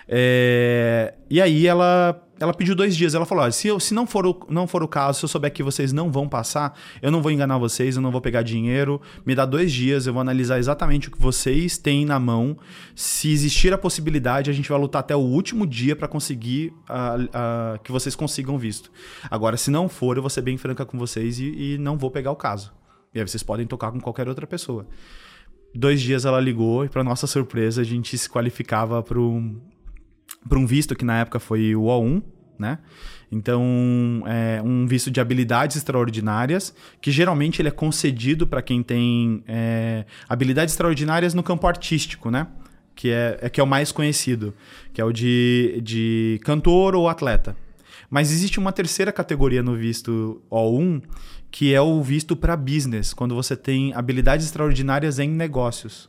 É, e aí ela, ela pediu dois dias. Ela falou: se, eu, se não, for o, não for o caso, se eu souber que vocês não vão passar, eu não vou enganar vocês, eu não vou pegar dinheiro. Me dá dois dias, eu vou analisar exatamente o que vocês têm na mão. Se existir a possibilidade, a gente vai lutar até o último dia para conseguir uh, uh, que vocês consigam visto. Agora, se não for, eu vou ser bem franca com vocês e, e não vou pegar o caso. E aí vocês podem tocar com qualquer outra pessoa. Dois dias ela ligou e, para nossa surpresa, a gente se qualificava para um, para um visto que na época foi o O1, né? Então, é um visto de habilidades extraordinárias, que geralmente ele é concedido para quem tem é, habilidades extraordinárias no campo artístico, né? Que é, é, que é o mais conhecido, que é o de, de cantor ou atleta. Mas existe uma terceira categoria no visto O1, que é o visto para business, quando você tem habilidades extraordinárias em negócios.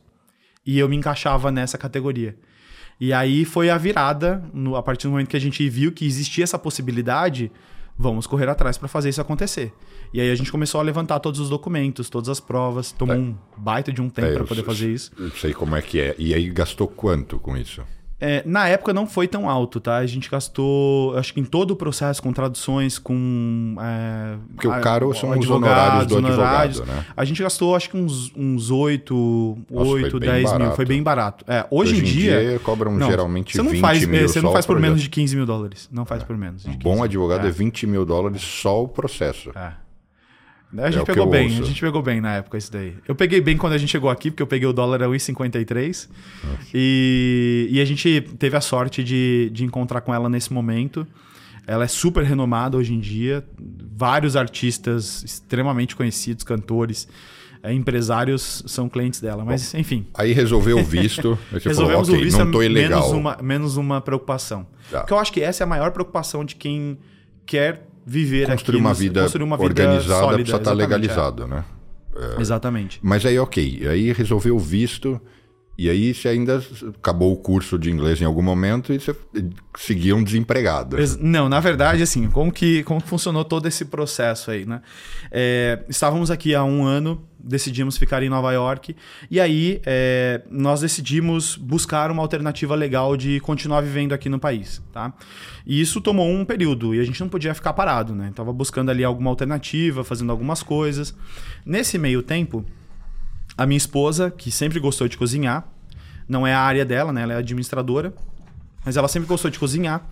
E eu me encaixava nessa categoria. E aí foi a virada, no, a partir do momento que a gente viu que existia essa possibilidade, vamos correr atrás para fazer isso acontecer. E aí a gente começou a levantar todos os documentos, todas as provas, tomou é. um baita de um tempo é, para poder fazer isso. Eu sei como é que é. E aí gastou quanto com isso? É, na época não foi tão alto, tá? A gente gastou, acho que em todo o processo, com traduções, com. É, Porque o caro são os honorários do honorários, advogado, né? A gente gastou, acho que uns, uns 8, Nossa, 8 10 barato. mil. Foi bem barato. É, hoje, hoje em dia. dia cobram não, geralmente você não 20 faz, mil. Você não faz por menos de 15 mil dólares. Não faz é. por menos. Um bom advogado é. é 20 mil dólares só o processo. É. A gente é pegou bem, ouço. a gente pegou bem na época isso daí. Eu peguei bem quando a gente chegou aqui, porque eu peguei o dólar a 1,53. E, e a gente teve a sorte de, de encontrar com ela nesse momento. Ela é super renomada hoje em dia. Vários artistas extremamente conhecidos, cantores, é, empresários são clientes dela. Mas, Bom, enfim. Aí resolveu o visto. [LAUGHS] Resolvemos falou, okay, o visto, não tô ilegal. Menos uma, menos uma preocupação. Tá. Porque eu acho que essa é a maior preocupação de quem quer viver construir aqui, uma vida construir uma vida organizada sólida, precisa estar legalizado, é. né? É, Exatamente. Mas aí, ok. Aí resolveu o visto. E aí você ainda acabou o curso de inglês em algum momento e você seguia um desempregado. Não, na verdade, assim, como que, como funcionou todo esse processo aí, né? É, estávamos aqui há um ano, decidimos ficar em Nova York e aí é, nós decidimos buscar uma alternativa legal de continuar vivendo aqui no país, tá? E isso tomou um período e a gente não podia ficar parado, né? Tava buscando ali alguma alternativa, fazendo algumas coisas. Nesse meio tempo, a minha esposa, que sempre gostou de cozinhar, não é a área dela, né? Ela é administradora, mas ela sempre gostou de cozinhar.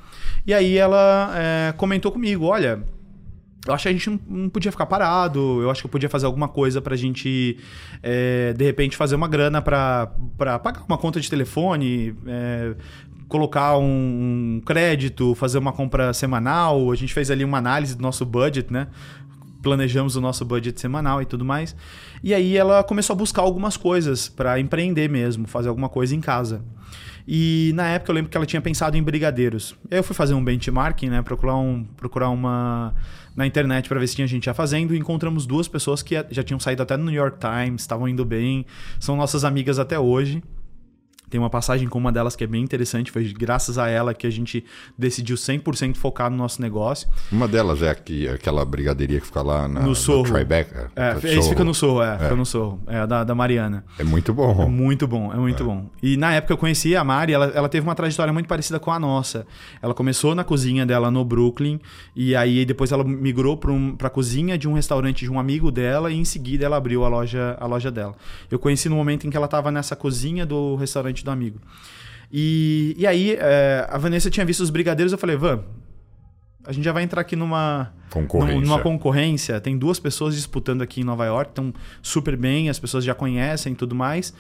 E aí ela é, comentou comigo: olha, eu acho que a gente não, podia ficar parado, eu acho que eu podia fazer alguma coisa pra gente, é, de repente, fazer uma grana pra, pra pagar uma conta de telefone, é, colocar um crédito, fazer uma compra semanal. A gente fez ali uma análise do nosso budget, né? planejamos o nosso budget semanal e tudo mais. E aí ela começou a buscar algumas coisas para empreender mesmo, fazer alguma coisa em casa. E na época eu lembro que ela tinha pensado em brigadeiros. Eu fui fazer um benchmarking, né, procurar um procurar uma na internet para ver se tinha gente já fazendo e encontramos duas pessoas que já tinham saído até no New York Times, estavam indo bem, são nossas amigas até hoje. Tem uma passagem com uma delas que é bem interessante, foi graças a ela que a gente decidiu 100% focar no nosso negócio. Uma delas é aqui, aquela brigadeiria que fica lá na, no Sorro. No Tribeca. É, é isso fica no Sorro, é, é, fica no Sorro, é da, da Mariana. É muito bom. É muito bom, é muito é. bom. E na época eu conheci a Mari, ela, ela teve uma trajetória muito parecida com a nossa. Ela começou na cozinha dela no Brooklyn, e aí depois ela migrou para um, a cozinha de um restaurante de um amigo dela, e em seguida ela abriu a loja, a loja dela. Eu conheci no momento em que ela estava nessa cozinha do restaurante do amigo. E, e aí, é, a Vanessa tinha visto os brigadeiros, eu falei, Van, a gente já vai entrar aqui numa concorrência. numa concorrência. Tem duas pessoas disputando aqui em Nova York, estão super bem, as pessoas já conhecem e tudo mais.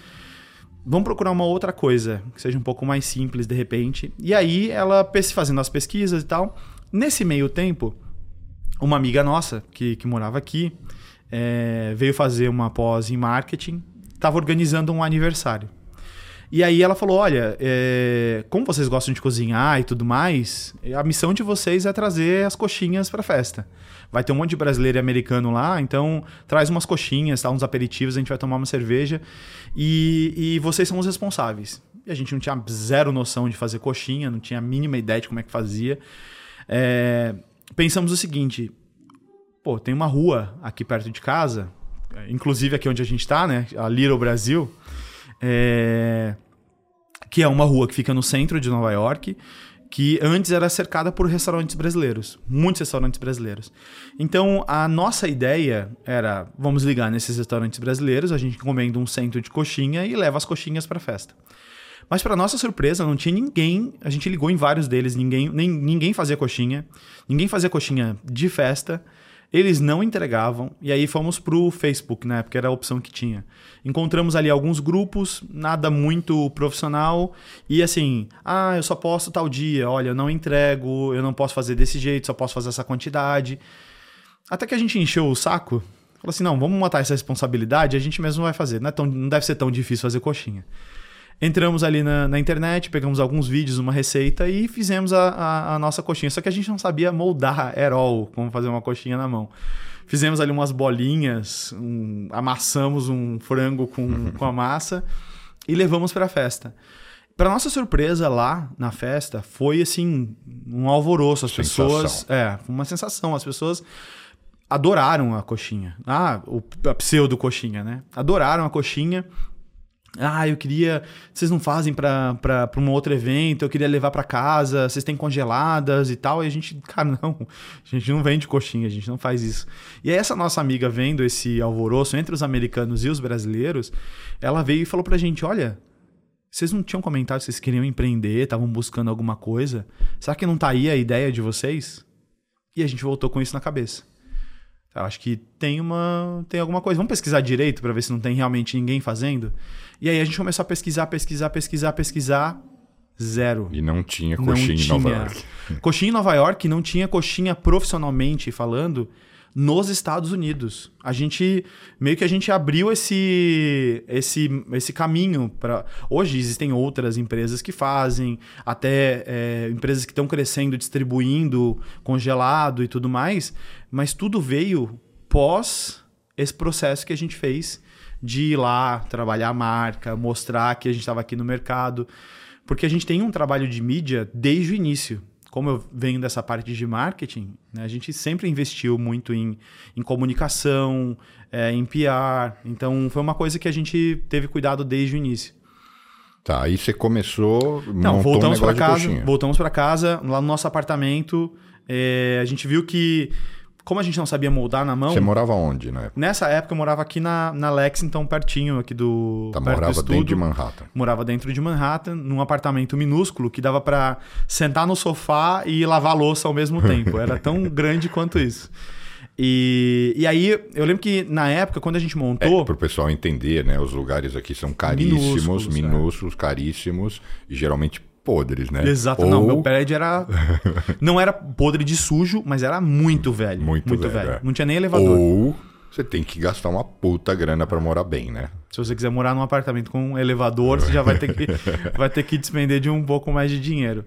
Vamos procurar uma outra coisa, que seja um pouco mais simples de repente. E aí, ela fazendo as pesquisas e tal. Nesse meio tempo, uma amiga nossa, que, que morava aqui, é, veio fazer uma pós em marketing, estava organizando um aniversário. E aí ela falou: olha, é, como vocês gostam de cozinhar e tudo mais, a missão de vocês é trazer as coxinhas para festa. Vai ter um monte de brasileiro e americano lá, então traz umas coxinhas, tá, uns aperitivos, a gente vai tomar uma cerveja e, e vocês são os responsáveis. E a gente não tinha zero noção de fazer coxinha, não tinha a mínima ideia de como é que fazia. É, pensamos o seguinte: pô, tem uma rua aqui perto de casa, inclusive aqui onde a gente está, né? A Little Brasil é, que é uma rua que fica no centro de Nova York, que antes era cercada por restaurantes brasileiros, muitos restaurantes brasileiros. Então, a nossa ideia era, vamos ligar nesses restaurantes brasileiros, a gente encomenda um centro de coxinha e leva as coxinhas para festa. Mas para nossa surpresa, não tinha ninguém, a gente ligou em vários deles, ninguém, nem, ninguém fazia coxinha, ninguém fazia coxinha de festa. Eles não entregavam, e aí fomos pro Facebook, né? Porque era a opção que tinha. Encontramos ali alguns grupos, nada muito profissional, e assim, ah, eu só posso tal dia, olha, eu não entrego, eu não posso fazer desse jeito, só posso fazer essa quantidade. Até que a gente encheu o saco, falou assim: não, vamos matar essa responsabilidade, a gente mesmo vai fazer. Não, é tão, não deve ser tão difícil fazer coxinha. Entramos ali na, na, internet, pegamos alguns vídeos, uma receita e fizemos a, a, a, nossa coxinha. Só que a gente não sabia moldar at all, como fazer uma coxinha na mão. Fizemos ali umas bolinhas, um, amassamos um frango com, com a massa e levamos para a festa. Para nossa surpresa lá na festa, foi assim, um alvoroço. As sensação. pessoas. É, uma sensação. As pessoas adoraram a coxinha. Ah, o, a pseudo coxinha, né? Adoraram a coxinha. Ah, eu queria. Vocês não fazem para um outro evento, eu queria levar para casa, vocês têm congeladas e tal. E a gente, [LAUGHS] cara, não. A gente não vende coxinha, a gente não faz isso. E aí, essa nossa amiga vendo esse alvoroço entre os americanos e os brasileiros, ela veio e falou pra gente: olha. Vocês não tinham comentado que vocês queriam empreender, estavam buscando alguma coisa? Será que não tá aí a ideia de vocês? E a gente voltou com isso na cabeça. Eu acho que tem uma tem alguma coisa. Vamos pesquisar direito para ver se não tem realmente ninguém fazendo. E aí a gente começou a pesquisar, pesquisar, pesquisar, pesquisar. Zero. E não tinha coxinha não em Nova York. [LAUGHS] Coxinha em Nova York não tinha coxinha profissionalmente falando nos Estados Unidos. A gente meio que a gente abriu esse esse esse caminho para hoje existem outras empresas que fazem, até é, empresas que estão crescendo, distribuindo congelado e tudo mais, mas tudo veio pós esse processo que a gente fez de ir lá trabalhar a marca, mostrar que a gente estava aqui no mercado, porque a gente tem um trabalho de mídia desde o início como eu venho dessa parte de marketing, né, a gente sempre investiu muito em, em comunicação, é, em PR. Então, foi uma coisa que a gente teve cuidado desde o início. Tá, aí você começou. Não, voltamos um para casa. Voltamos para casa, lá no nosso apartamento. É, a gente viu que como a gente não sabia moldar na mão. Você morava onde, né? Nessa época eu morava aqui na, na Lexington, pertinho aqui do. Tá, morava do dentro de Manhattan. Morava dentro de Manhattan, num apartamento minúsculo que dava para sentar no sofá e lavar louça ao mesmo [LAUGHS] tempo. Era tão grande quanto isso. E, e aí, eu lembro que na época, quando a gente montou. É, para o pessoal entender, né? Os lugares aqui são caríssimos, minúsculos, é. minúsculos caríssimos e geralmente podres, né? Exato, Ou... não, meu prédio era. [LAUGHS] não era podre de sujo, mas era muito velho. Muito Muito, velho, velho. é. Não tinha nem elevador. Ou você tem que gastar uma puta grana para morar bem, né? Se você quiser morar num apartamento com um elevador, você já vai ter que, [LAUGHS] vai ter que despender de um pouco mais de dinheiro.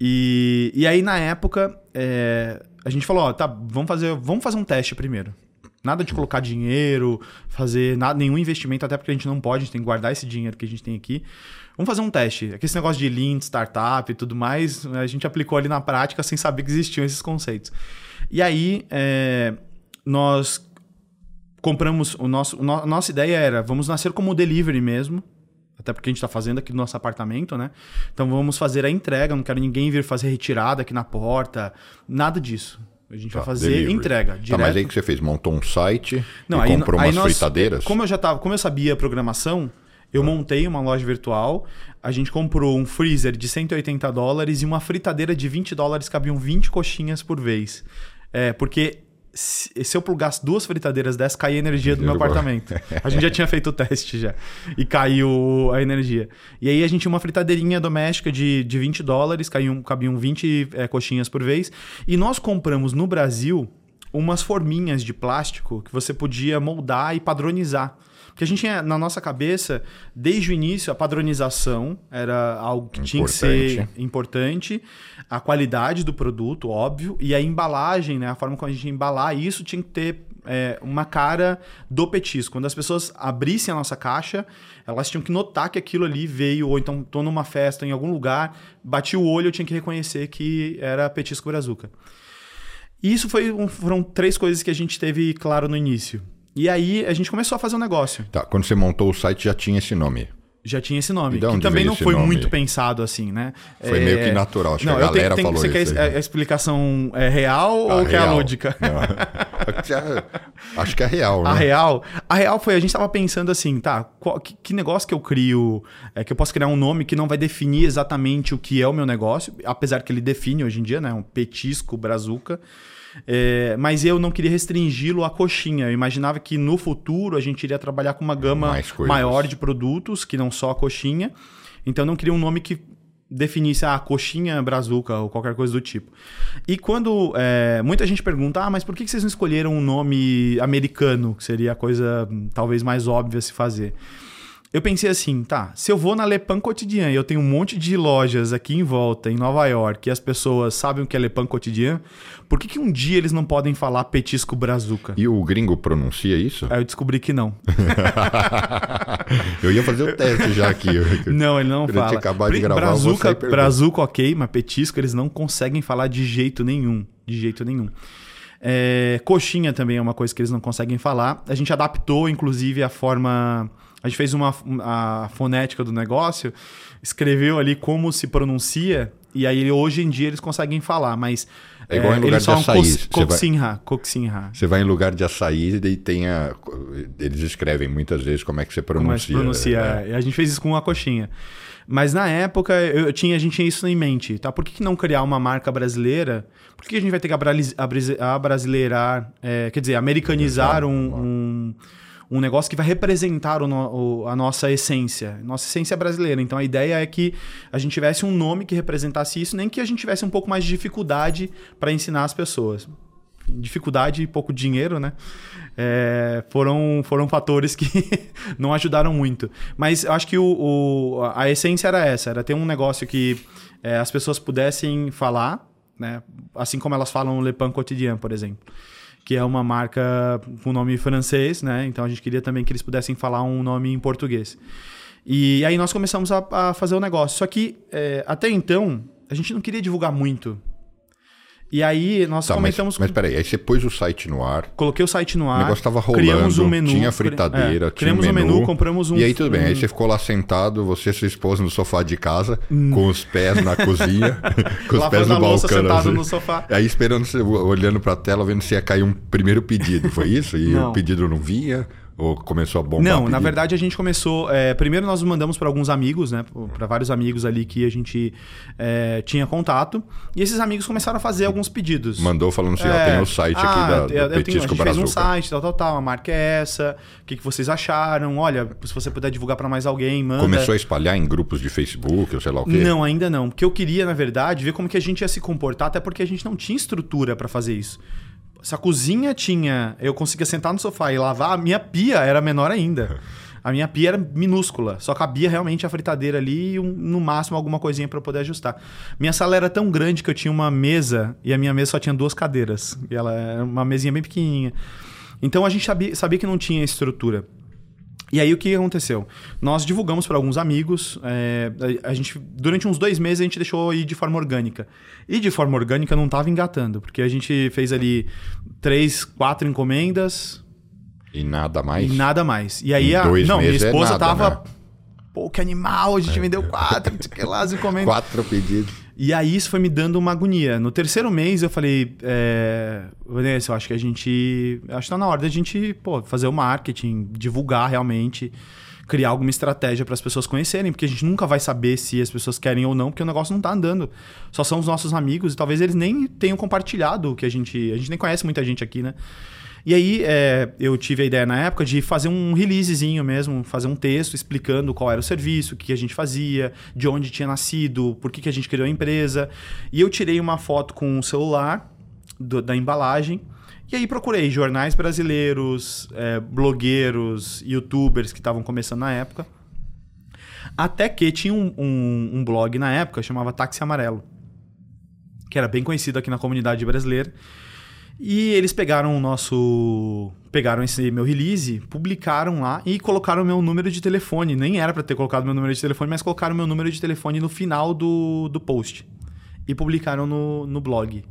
E, e aí, na época, é, a gente falou, ó, tá, vamos fazer, vamos fazer um teste primeiro. Nada de colocar dinheiro, fazer nada, nenhum investimento, até porque a gente não pode, a gente tem que guardar esse dinheiro que a gente tem aqui. Vamos fazer um teste. Aquele negócio de lean, startup e tudo mais, a gente aplicou ali na prática sem saber que existiam esses conceitos. E aí, é, nós compramos o nosso. o no- A nossa ideia era: vamos nascer como delivery mesmo. Até porque a gente está fazendo aqui no nosso apartamento, né? Então vamos fazer a entrega. Não quero ninguém vir fazer retirada aqui na porta. Nada disso. A gente vai Tá, fazer delivery. entrega. Tá, Direto. mas aí que você fez? Montou um site Não, e aí, comprou aí umas nós- fritadeiras? Como eu já tava, como eu sabia programação, eu montei uma loja virtual. A gente comprou um freezer de 180 dólares e uma fritadeira de 20 dólares cabiam 20 coxinhas por vez. É, porque se, se eu plugasse duas fritadeiras dessas, caía a energia do meu apartamento. [LAUGHS] A gente já tinha feito o teste já. E caiu a energia. E aí a gente tinha uma fritadeirinha doméstica de, de 20 dólares, caíam, cabiam 20 é, coxinhas por vez. E nós compramos no Brasil umas forminhas de plástico que você podia moldar e padronizar. Porque a gente tinha na nossa cabeça, desde o início, a padronização era algo que tinha que ser importante, a qualidade do produto, óbvio, e a embalagem, né, a forma como a gente ia embalar, isso tinha que ter é, uma cara do petisco. Quando as pessoas abrissem a nossa caixa, elas tinham que notar que aquilo ali veio, ou então tô numa festa em algum lugar, bati o olho, eu tinha que reconhecer que era petisco brazuca. E isso foi um- foram três coisas que a gente teve claro no início. E aí a gente começou a fazer um negócio. Tá, quando você montou o site já tinha esse nome. Já tinha esse nome. E Que também não foi nome? muito pensado assim, né? Foi meio que natural, acho que a eu tenho- galera tenho- falou Você quer isso a, aí. a explicação é real Ah, ou quer a real. lúdica? Não. [LAUGHS] [LAUGHS] Acho que é real, né? A real, a real foi, a gente tava pensando assim, tá, qual- que, que negócio que eu crio, é, que eu posso criar um nome que não vai definir exatamente o que é o meu negócio, apesar que ele define hoje em dia, né, um petisco, brazuca, é, mas eu não queria restringi-lo à coxinha, eu imaginava que no futuro a gente iria trabalhar com uma gama maior de produtos, que não só a coxinha, então eu não queria um nome que definisse a coxinha brazuca ou qualquer coisa do tipo. E quando é, muita gente pergunta, ah, mas por que vocês não escolheram um nome americano, que seria a coisa hum, talvez mais óbvia se fazer? Eu pensei assim, tá, se eu vou na Le Pan Quotidien e eu tenho um monte de lojas aqui em volta, em Nova York, e as pessoas sabem o que é Le Pan Quotidien, por que, que um dia eles não podem falar petisco brazuca? E o gringo pronuncia isso? Aí eu descobri que não. [LAUGHS] Eu ia fazer o teste já aqui. [LAUGHS] Não, ele não fala. acabar de gravar, brazuca, brazuca, ok, mas petisco eles não conseguem falar de jeito nenhum. De jeito nenhum. É, coxinha também é uma coisa que eles não conseguem falar. A gente adaptou, inclusive, a forma. A gente fez uma a fonética do negócio, escreveu ali como se pronuncia, e aí hoje em dia eles conseguem falar, mas. É igual em lugar de açaí, Coxinha, coxinha. Você vai em lugar de açaí e tem a. Eles escrevem muitas vezes como é que você Como é que se pronuncia. pronuncia. É. A gente fez isso com uma coxinha. Mas na época eu tinha, a gente tinha isso em mente, tá? Por que, não criar uma marca brasileira? Por que, a gente vai ter que abrasileirar, é, quer dizer, americanizar um, um, um negócio que vai representar o o- a nossa essência? Nossa essência é brasileira. Então a ideia é que a gente tivesse um nome que representasse isso, nem que a gente tivesse um pouco mais de dificuldade para ensinar as pessoas dificuldade e pouco dinheiro, né? É, foram, foram fatores que [LAUGHS] não ajudaram muito. Mas eu acho que o, o- a essência era essa: era ter um negócio que é, as pessoas pudessem falar, né? Assim como elas falam Le Pain Quotidien, por exemplo. Que é uma marca com nome francês, né? Então a gente queria também que eles pudessem falar um nome em português. E aí nós começamos a, a fazer o negócio. Só que é, até então a gente não queria divulgar muito. E aí nós Tá, mas, comentamos mas peraí, aí você pôs o site no ar, Coloquei o site no ar. o negócio tava rolando, criamos um menu, tinha fritadeira, é, tinha criamos um um menu, menu, compramos um. E aí tudo bem, um- aí você ficou lá sentado, você e sua esposa no sofá de casa, Hum. com os pés na [LAUGHS] cozinha, com os pés no louça balcão. sentado assim. no sofá. Aí esperando, você, olhando pra tela, vendo se ia cair um primeiro pedido, foi isso? E Não. o pedido não vinha? Ou começou a bombar? Não, pedido? na verdade a gente começou. é, primeiro nós mandamos para alguns amigos, né? Para vários amigos ali que a gente é, tinha contato. E esses amigos começaram a fazer alguns pedidos. Mandou falando assim, ó, É, tem o site aqui ah, da, do eu, eu tenho, a Petisco gente fez um site, tal, tal, tal. A marca é essa. O que, que vocês acharam? Olha, se você puder divulgar para mais alguém, manda. Começou a espalhar em grupos de Facebook, ou sei lá o quê? Não, ainda não. Porque eu queria, na verdade, ver como que a gente ia se comportar, até porque a gente não tinha estrutura para fazer isso. Se a cozinha tinha. Eu conseguia sentar no sofá e lavar, a minha pia era menor ainda. [LAUGHS] A minha pia era minúscula, só cabia realmente a fritadeira ali e um- no máximo alguma coisinha para poder ajustar. Minha sala era tão grande que eu tinha uma mesa e a minha mesa só tinha duas cadeiras. E ela era uma mesinha bem pequenininha. Então a gente sabia, sabia que não tinha estrutura. E aí o que aconteceu? Nós divulgamos para alguns amigos. é, a a gente durante uns dois meses a gente deixou ir de forma orgânica. E de forma orgânica não estava engatando, porque a gente fez ali três, quatro encomendas E nada mais? e nada mais. E aí a não minha é esposa nada, tava né? pô que animal, a gente vendeu quatro, não sei que lá as encomendas. Quatro pedidos. E aí isso foi me dando uma agonia. No terceiro mês eu falei, é, Vanessa, eu acho que a gente. Acho que tá na hora da gente pô, fazer o marketing, divulgar realmente, criar alguma estratégia para as pessoas conhecerem, porque a gente nunca vai saber se as pessoas querem ou não, porque o negócio não tá andando. Só são os nossos amigos e talvez eles nem tenham compartilhado o que a gente. A gente nem conhece muita gente aqui, né? E aí é, eu tive a ideia na época de fazer um releasezinho mesmo, fazer um texto explicando qual era o serviço, o que a gente fazia, de onde tinha nascido, por que, que a gente criou a empresa. E eu tirei uma foto com o celular do- da embalagem. E aí procurei jornais brasileiros, é, blogueiros, youtubers que estavam começando na época. Até que tinha um, um- um blog na época, chamava Táxi Amarelo, que era bem conhecido aqui na comunidade brasileira. E eles pegaram o nosso. Pegaram esse meu release, publicaram lá e colocaram o meu número de telefone. Nem era pra ter colocado meu número de telefone, mas colocaram meu número de telefone no final do, do post. E publicaram no, no blog.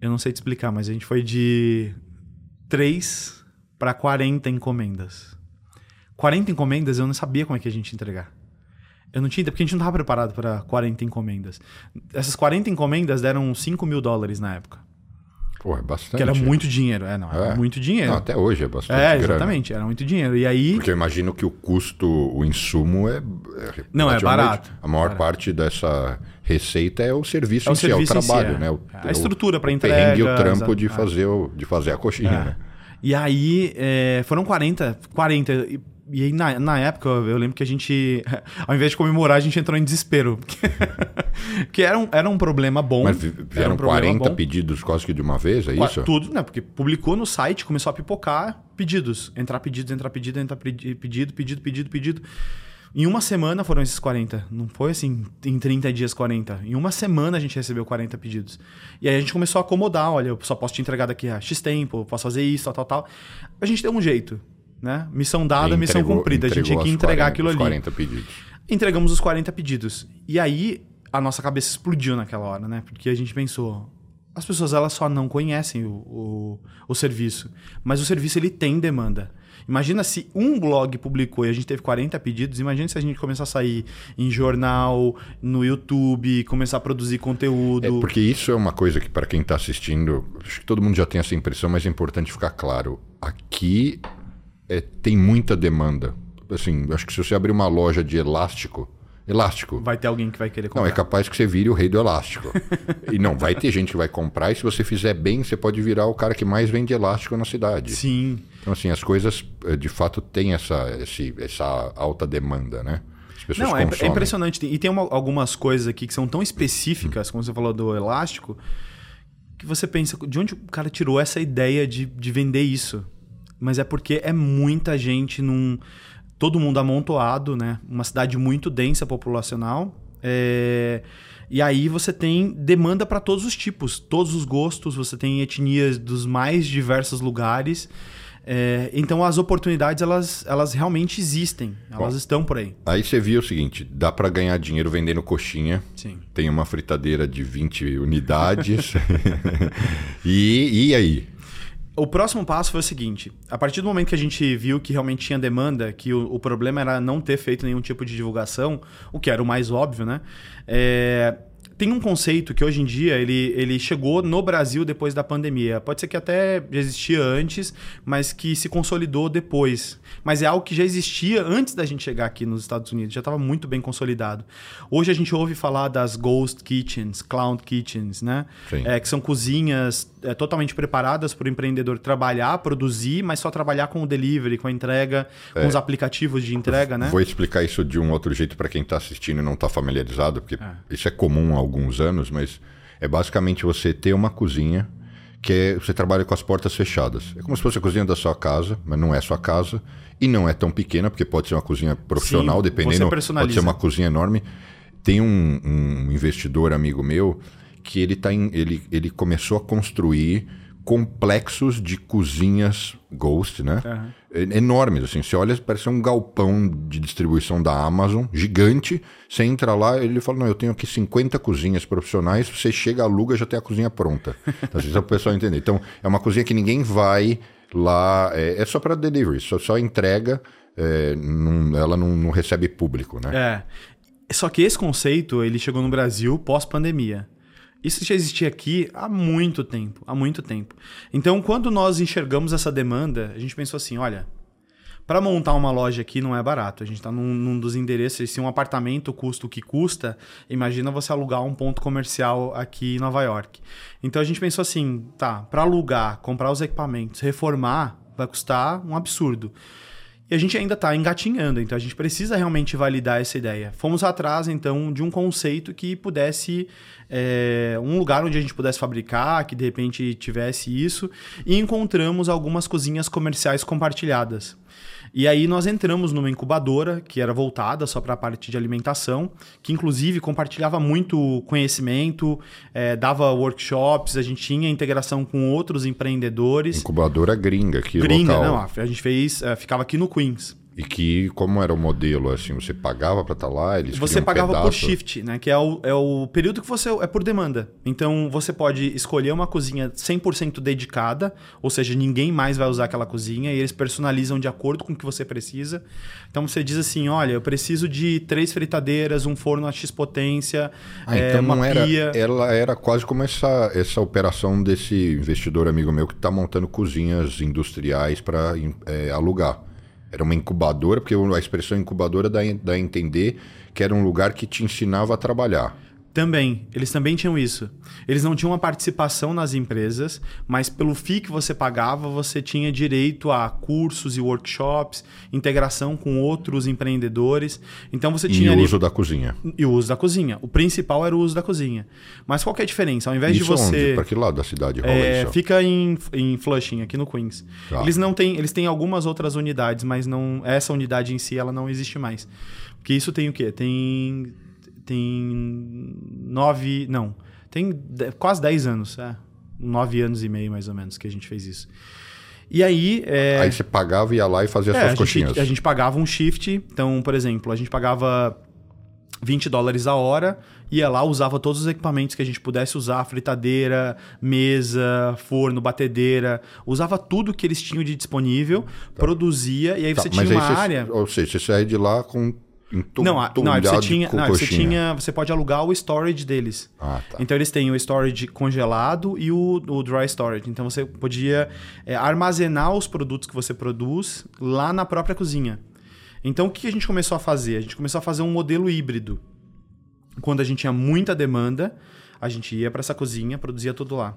Eu não sei te explicar, mas a gente foi de 3 para 40 encomendas. 40 encomendas eu não sabia como é que a gente ia entregar. Eu não tinha, porque a gente não estava preparado para 40 encomendas. Essas 40 encomendas deram 5 mil dólares na época. Pô, é bastante. Que era muito dinheiro. É, não, era É. muito dinheiro. Não, até hoje é bastante é, grana. exatamente, era muito dinheiro. E aí. Porque eu imagino que o custo, o insumo é. é Não, é barato. A maior Barato. parte dessa receita é o serviço É o em si, é o serviço em si, trabalho, é. né? O, A estrutura pra o perrengue o trampo de a- fazer, o, de fazer a coxinha, É. né? E aí, é, foram 40, 40. E, aí, na, na época, eu lembro que a gente, [LAUGHS] ao invés de comemorar, a gente entrou em desespero. Porque [LAUGHS] era um, era um problema bom. Mas vi- era vieram um problema 40 bom. pedidos quase que de uma vez, é isso? Tudo, né? Porque publicou no site, começou a pipocar pedidos. Entrar pedidos, entrar pedido, entrar pedi- pedido, pedido, pedido, pedido. Em uma semana foram esses 40. Não foi assim, em 30 dias 40. Em uma semana a gente recebeu 40 pedidos. E aí a gente começou a acomodar. Olha, eu só posso te entregar daqui a X tempo, posso fazer isso, tal, tal, tal. A gente deu um jeito, né? Missão dada, E missão entregou- cumprida. A gente tinha entregou que entregar 40 aquilo os ali. 40 pedidos. Entregamos os 40 pedidos. E aí a nossa cabeça explodiu naquela hora, né? Porque a gente pensou, as pessoas elas só não conhecem o, o, o serviço, mas o serviço ele tem demanda. Imagina se um blog publicou e a gente teve 40 pedidos, imagina se a gente começar a sair em jornal, no YouTube, começar a produzir conteúdo. É, porque isso é uma coisa que, para quem está assistindo, acho que todo mundo já tem essa impressão, mas é importante ficar claro. Aqui é, tem muita demanda. Assim, acho que se você abrir uma loja de elástico, elástico, Vai ter alguém que vai querer não, comprar. é capaz que você vire o rei do elástico. [LAUGHS] e não, vai ter gente que vai comprar, e se você fizer bem, você pode virar o cara que mais vende elástico na cidade. Sim. Então, assim, as coisas eh, de fato têm essa, esse- essa alta demanda, né? As pessoas Não, é, é impressionante. E tem uma- algumas coisas aqui que são tão específicas, como você falou do elástico, que você pensa, de onde o cara tirou essa ideia de, de vender isso? Mas é porque é muita gente num. Todo mundo amontoado, né? Uma cidade muito densa populacional. É, E aí você tem demanda para todos os tipos, todos os gostos, você tem etnias dos mais diversos lugares. É, então as oportunidades elas, elas realmente existem, elas Bom. estão por aí. Aí você viu o seguinte: dá para ganhar dinheiro vendendo coxinha. Sim. Tem uma fritadeira de 20 unidades. [LAUGHS] e, e aí? O próximo passo foi o seguinte: a partir do momento que a gente viu que realmente tinha demanda, que o, o problema era não ter feito nenhum tipo de divulgação, o que era o mais óbvio, né? É, tem um conceito que hoje em dia ele, ele chegou no Brasil depois da pandemia. Pode ser que até já existia antes, mas que se consolidou depois. Mas é algo que já existia antes da gente chegar aqui nos Estados Unidos, já estava muito bem consolidado. Hoje a gente ouve falar das ghost kitchens, cloud kitchens, né? É, que são cozinhas é, totalmente preparadas para o empreendedor trabalhar, produzir, mas só trabalhar com o delivery, com a entrega, é. com os aplicativos de entrega, né? Vou explicar isso de um outro jeito para quem está assistindo e não está familiarizado, porque é. isso é comum alguns anos, mas é basicamente você ter uma cozinha que é, você trabalha com as portas fechadas. É como se fosse a cozinha da sua casa, mas não é sua casa e não é tão pequena, porque pode ser uma cozinha profissional, Sim, dependendo, pode ser uma cozinha enorme. Tem um, um investidor amigo meu que ele, tá em, ele, ele começou a construir complexos de cozinhas Ghost, né? Uhum. Enormes, assim. Você olha, parece um galpão de distribuição da Amazon, gigante. Você entra lá, ele fala: Não, eu tenho aqui 50 cozinhas profissionais. Você chega, aluga, já tem a cozinha pronta. Então, assim, só para o pessoal entender. Então, é uma cozinha que ninguém vai lá. É, é só para delivery, só, só entrega. É, não, ela não, não recebe público, né? É. Só que esse conceito ele chegou no Brasil pós-pandemia. Isso já existia aqui há muito tempo, há muito tempo. Então, quando nós enxergamos essa demanda, a gente pensou assim, olha, para montar uma loja aqui não é barato. A gente está num, num, dos endereços, se um apartamento custa o que custa, imagina você alugar um ponto comercial aqui em Nova York. Então a gente pensou assim, tá, para alugar, comprar os equipamentos, reformar, vai custar um absurdo. E a gente ainda está engatinhando, então a gente precisa realmente validar essa ideia. Fomos atrás, então, de um conceito que pudesse. É, um lugar onde a gente pudesse fabricar, que de repente tivesse isso, e encontramos algumas cozinhas comerciais compartilhadas. E aí nós entramos numa incubadora que era voltada só para a parte de alimentação, que inclusive compartilhava muito conhecimento, é, dava workshops, a gente tinha integração com outros empreendedores. Incubadora gringa aqui Gringa, local. não, a gente fez, é, ficava aqui no Queens. E que, como era o modelo, assim, você pagava para estar tá lá? Eles você pagava um por shift, né? Que é o, é o período que você... É por demanda. Então, você pode escolher uma cozinha 100% dedicada, ou seja, ninguém mais vai usar aquela cozinha, e eles personalizam de acordo com o que você precisa. Então, você diz assim, olha, eu preciso de três fritadeiras, um forno a X potência, ah, é, então uma não era, pia... Ela era quase como essa, essa operação desse investidor amigo meu que está montando cozinhas industriais para é, alugar. Era uma incubadora, porque a expressão incubadora dá, dá a entender que era um lugar que te ensinava a trabalhar. Também, eles também tinham isso. Eles não tinham uma participação nas empresas, mas pelo FII que você pagava, você tinha direito a cursos e workshops, integração com outros empreendedores. Então você tinha. E o ali... uso da cozinha. E o uso da cozinha. O principal era o uso da cozinha. Mas qual é a diferença? Ao invés isso de você. Para que lado da cidade rola é, isso? Fica em, em Flushing, aqui no Queens. Tá. Eles não têm. Eles têm algumas outras unidades, mas não. Essa unidade em si ela não existe mais. Porque isso tem o quê? Tem tem nove. Não, tem quase dez anos, é. Nove anos e meio, mais ou menos, que a gente fez isso. E aí. É... Aí você pagava, ia lá e fazia é, suas a coxinhas. Gente, a gente pagava um shift. Então, por exemplo, a gente pagava 20 dólares a hora, ia lá, usava todos os equipamentos que a gente pudesse usar, fritadeira, mesa, forno, batedeira, usava tudo que eles tinham de disponível, tá. produzia, e aí tá, você tinha uma aí área. Você, ou seja, você saía de lá com não, não você tinha, não, você tinha, você pode alugar o storage deles. Ah, tá. Então eles têm o storage congelado e o, o dry storage. Então você podia é, armazenar os produtos que você produz lá na própria cozinha. Então o que a gente começou a fazer? A gente começou a fazer um modelo híbrido. Quando a gente tinha muita demanda, a gente ia para essa cozinha, produzia tudo lá.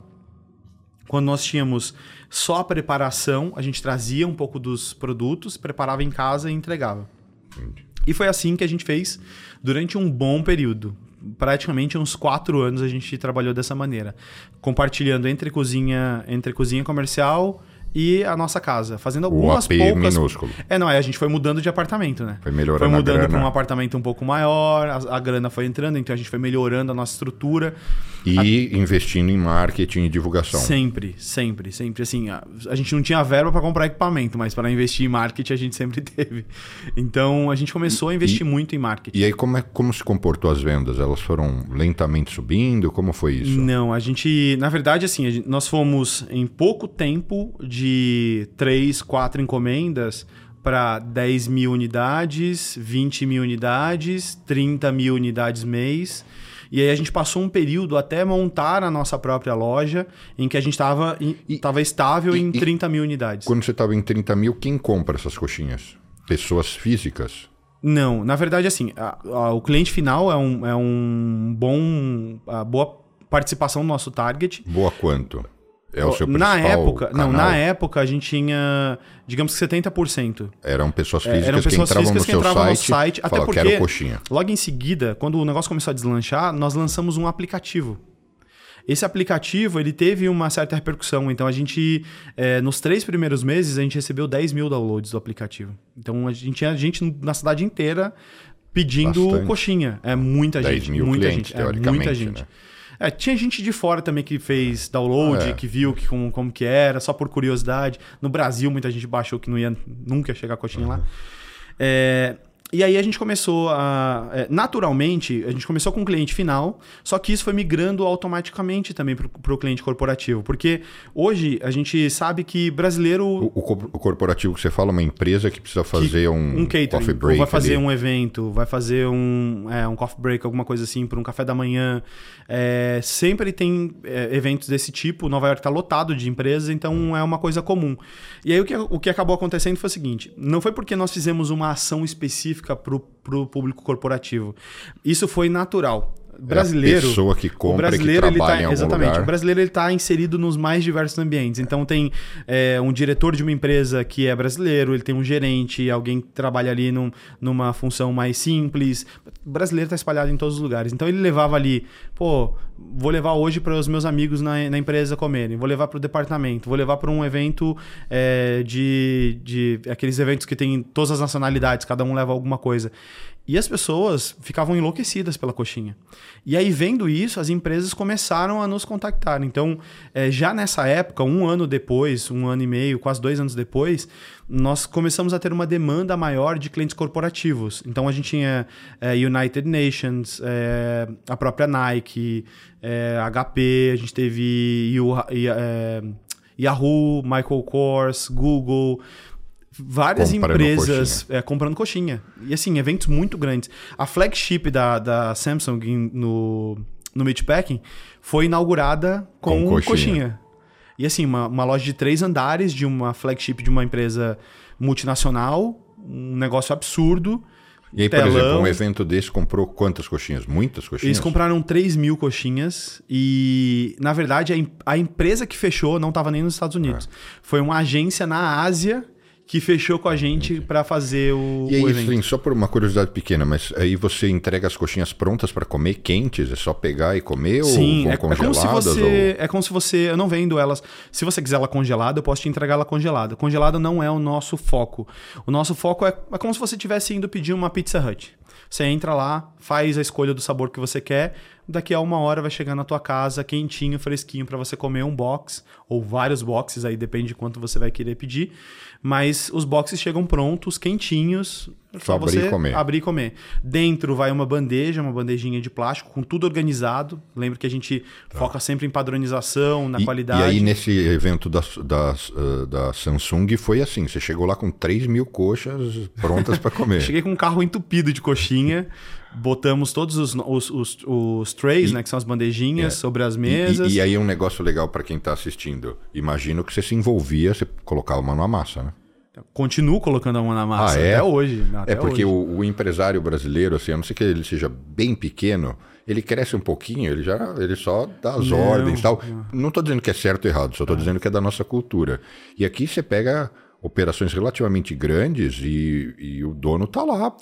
Quando nós tínhamos só a preparação, a gente trazia um pouco dos produtos, preparava em casa e entregava. Entendi. E foi assim que a gente fez durante um bom período. Praticamente uns quatro anos a gente trabalhou dessa maneira, compartilhando entre cozinha, entre cozinha comercial e a nossa casa, fazendo algumas o AP poucas. minúsculo. É, não, é, a gente foi mudando de apartamento, né? Foi melhorando. Foi mudando para um apartamento um pouco maior, a, a, grana foi entrando, então a gente foi melhorando a nossa estrutura. E a... investindo em marketing e divulgação. Sempre, sempre, sempre. Assim, a, a gente não tinha verba para comprar equipamento, mas para investir em marketing a gente [LAUGHS] sempre teve. Então a gente começou a investir e, muito em marketing. E aí, como, é, como se comportou as vendas? Elas foram lentamente subindo? Como foi isso? Não, a gente, na verdade, assim, gente, nós fomos em pouco tempo de três, quatro encomendas para 10 mil unidades, 20 mil unidades, 30 mil unidades mês. E aí a gente passou um período até montar a nossa própria loja, em que a gente estava estável e, em e, 30 mil unidades. Quando você estava em 30 mil, quem compra essas coxinhas? Pessoas físicas? Não, na verdade, assim, a, a, o cliente final é um, é um bom. boa participação do nosso target. Boa quanto? É o seu Na época, canal? não, na época a gente tinha, digamos que 70%. Eram pessoas físicas, Eram pessoas que entravam, físicas no, que seu entravam site, no site, até porque quero coxinha. logo em seguida, quando o negócio começou a deslanchar, nós lançamos um aplicativo. Esse aplicativo ele teve uma certa repercussão. Então a gente, é, nos três primeiros meses, a gente recebeu 10 mil downloads do aplicativo. Então a gente tinha gente na cidade inteira pedindo Bastante. coxinha. É muita 10 gente. mil muita clientes, gente. É, teoricamente, muita gente. né? É, tinha gente de fora também que fez download, É. que viu que, como, como que era, só por curiosidade. No Brasil, muita gente baixou que não ia nunca ia chegar a coxinha lá. É, e aí a gente começou a. é, naturalmente, a gente começou com o cliente final, só que isso foi migrando automaticamente também para o cliente corporativo. Porque hoje a gente sabe que brasileiro. O, o o corporativo que você fala, uma empresa que precisa fazer um, um catering, coffee ou break vai fazer ali. um evento, vai fazer um, é, um coffee break, alguma coisa assim, por um café da manhã. É, sempre tem é, eventos desse tipo. Nova York está lotado de empresas, então é uma coisa comum. E aí o que, o que acabou acontecendo foi o seguinte: não foi porque nós fizemos uma ação específica para o público corporativo. Isso foi natural. Brasileiro, É a pessoa que o compra e que brasileiro ele trabalha tá, em exatamente. lugar. O brasileiro ele está inserido nos mais diversos ambientes. Então tem é, um diretor de uma empresa que é brasileiro, ele tem um gerente, alguém que trabalha ali num- numa função mais simples. O brasileiro está espalhado em todos os lugares. Então ele levava ali, pô, vou levar hoje para os meus amigos na, na empresa comerem, vou levar para o departamento, vou levar para um evento é, de, de aqueles eventos que tem todas as nacionalidades, cada um leva alguma coisa. E as pessoas ficavam enlouquecidas pela coxinha. E aí, vendo isso, as empresas começaram a nos contactar. Então, eh, já nessa época, um ano depois, um ano e meio, quase dois anos depois, nós começamos a ter uma demanda maior de clientes corporativos. Então, a gente tinha eh, United Nations, eh, a própria Nike, HP, a gente teve Yahoo, Michael Kors, Google várias Comprando empresas é, comprando coxinha. E assim, eventos muito grandes. A flagship da, da Samsung no, no Meatpacking foi inaugurada com, Com coxinha. coxinha. E assim, uma, uma loja de três andares de uma flagship de uma empresa multinacional, um negócio absurdo. E aí, por telão. exemplo, um evento desse comprou quantas coxinhas? Muitas coxinhas? Eles compraram 3 mil coxinhas e, na verdade, a, a empresa que fechou não estava nem nos Estados Unidos. É. Foi uma agência na Ásia que fechou com a gente para fazer o, E aí, o evento. só por uma curiosidade pequena, mas aí você entrega as coxinhas prontas para comer, quentes? É só pegar e comer? Sim, ou é, vão é como se congeladas? você. É como se você. Eu não vendo elas. Se você quiser ela congelada, eu posso te entregar ela congelada. Congelada não é o nosso foco. O nosso foco é, é como se você estivesse indo pedir uma Pizza Hut. Você entra lá, faz a escolha do sabor que você quer. Daqui a uma hora vai chegar na tua casa, quentinho, fresquinho, para você comer um box ou vários boxes, aí depende de quanto você vai querer pedir. Mas os boxes chegam prontos, quentinhos, Só abrir você e comer. abrir e comer. Dentro vai uma bandeja, uma bandejinha de plástico, com tudo organizado. Lembra que a gente foca sempre em padronização, na Tá. E, qualidade. e aí, nesse evento da, da, eh, da Samsung, foi assim: você chegou lá com 3 mil coxas prontas para [LAUGHS] comer. Cheguei com um carro entupido de coxinha, botamos todos os, os, os, os trays, né, que são as bandejinhas, É. sobre as E- mesas. E, e aí, um negócio legal para quem está assistindo: imagino que você se envolvia, você colocava uma na massa, né? Continuo colocando a mão na massa Ah, é? até hoje. Até é porque hoje. o, o empresário brasileiro, assim, a não ser que ele seja bem pequeno, ele cresce um pouquinho, ele já ele só dá as Não, ordens e tal. Não estou dizendo que é certo ou errado, só estou dizendo que é da nossa cultura. E aqui você pega operações relativamente grandes e, e o dono tá lá.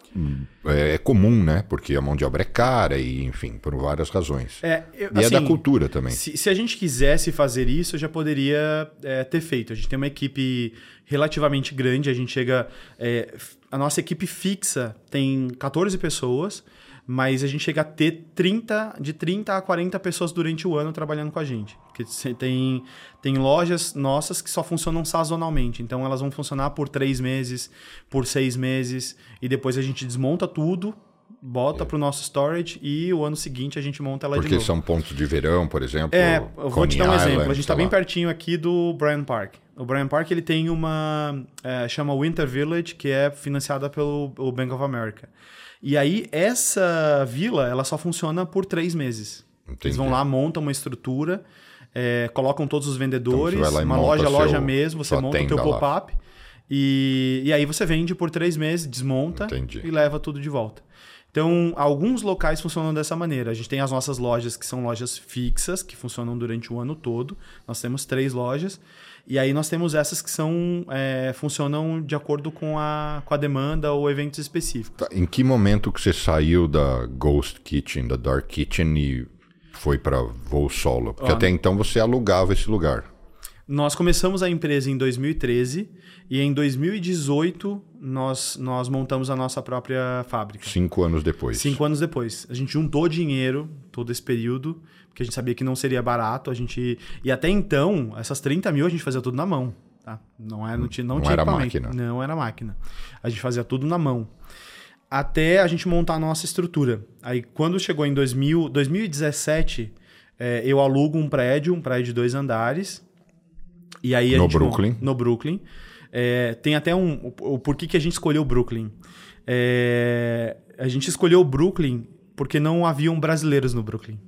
É, é comum, né? Porque a mão de obra é cara e, enfim, por várias razões. É, eu- e é da assim, cultura também. Se, se a gente quisesse fazer isso, eu já poderia é, ter feito. A gente tem uma equipe relativamente grande, a gente chega. é, a nossa equipe fixa tem 14 pessoas, mas a gente chega a ter 30, de 30 a 40 pessoas durante o ano trabalhando com a gente. Porque tem, tem lojas nossas que só funcionam sazonalmente. Então elas vão funcionar por três meses, por seis meses, e depois a gente desmonta tudo bota para o nosso storage e o ano seguinte a gente monta ela Porque de novo. são pontos de verão, por exemplo. É, eu vou te dar um Coney exemplo. Island, A gente está bem pertinho aqui do Bryant Park. O Bryant Park ele tem uma é, chama Winter Village que é financiada pelo Bank of America. E aí essa vila ela só funciona por três meses. Eles Entendi. vão lá, montam uma estrutura, é, colocam todos os vendedores, Então, você vai lá e uma loja, loja seu- mesmo, você monta o teu pop-up e, e aí você vende por três meses, desmonta Entendi. e leva tudo de volta. Então, alguns locais funcionam dessa maneira. A gente tem as nossas lojas que são lojas fixas, que funcionam durante o ano todo. Nós temos três lojas. E aí nós temos essas que são é, funcionam de acordo com a, com a demanda ou eventos específicos. Tá, Em que momento que você saiu da Ghost Kitchen, da Dark Kitchen e foi para voo solo? Porque Ó, até então você alugava esse lugar. Nós começamos a empresa em 2013 e em 2018 nós, nós montamos a nossa própria fábrica. Cinco anos depois. Cinco anos depois. A gente juntou dinheiro todo esse período, porque a gente sabia que não seria barato. A gente E até então, essas 30 mil a gente fazia tudo na mão. Tá? Não, era, não tinha, não Não tinha era máquina. Não era máquina. A gente fazia tudo na mão. Até a gente montar a nossa estrutura. Aí, quando chegou em 2000, 2017, é, eu alugo um prédio, um prédio de dois andares. E aí a No gente Brooklyn? No Brooklyn. É, tem até um. O, o porquê que a gente escolheu o Brooklyn. É, a gente escolheu o Brooklyn porque não haviam brasileiros no Brooklyn.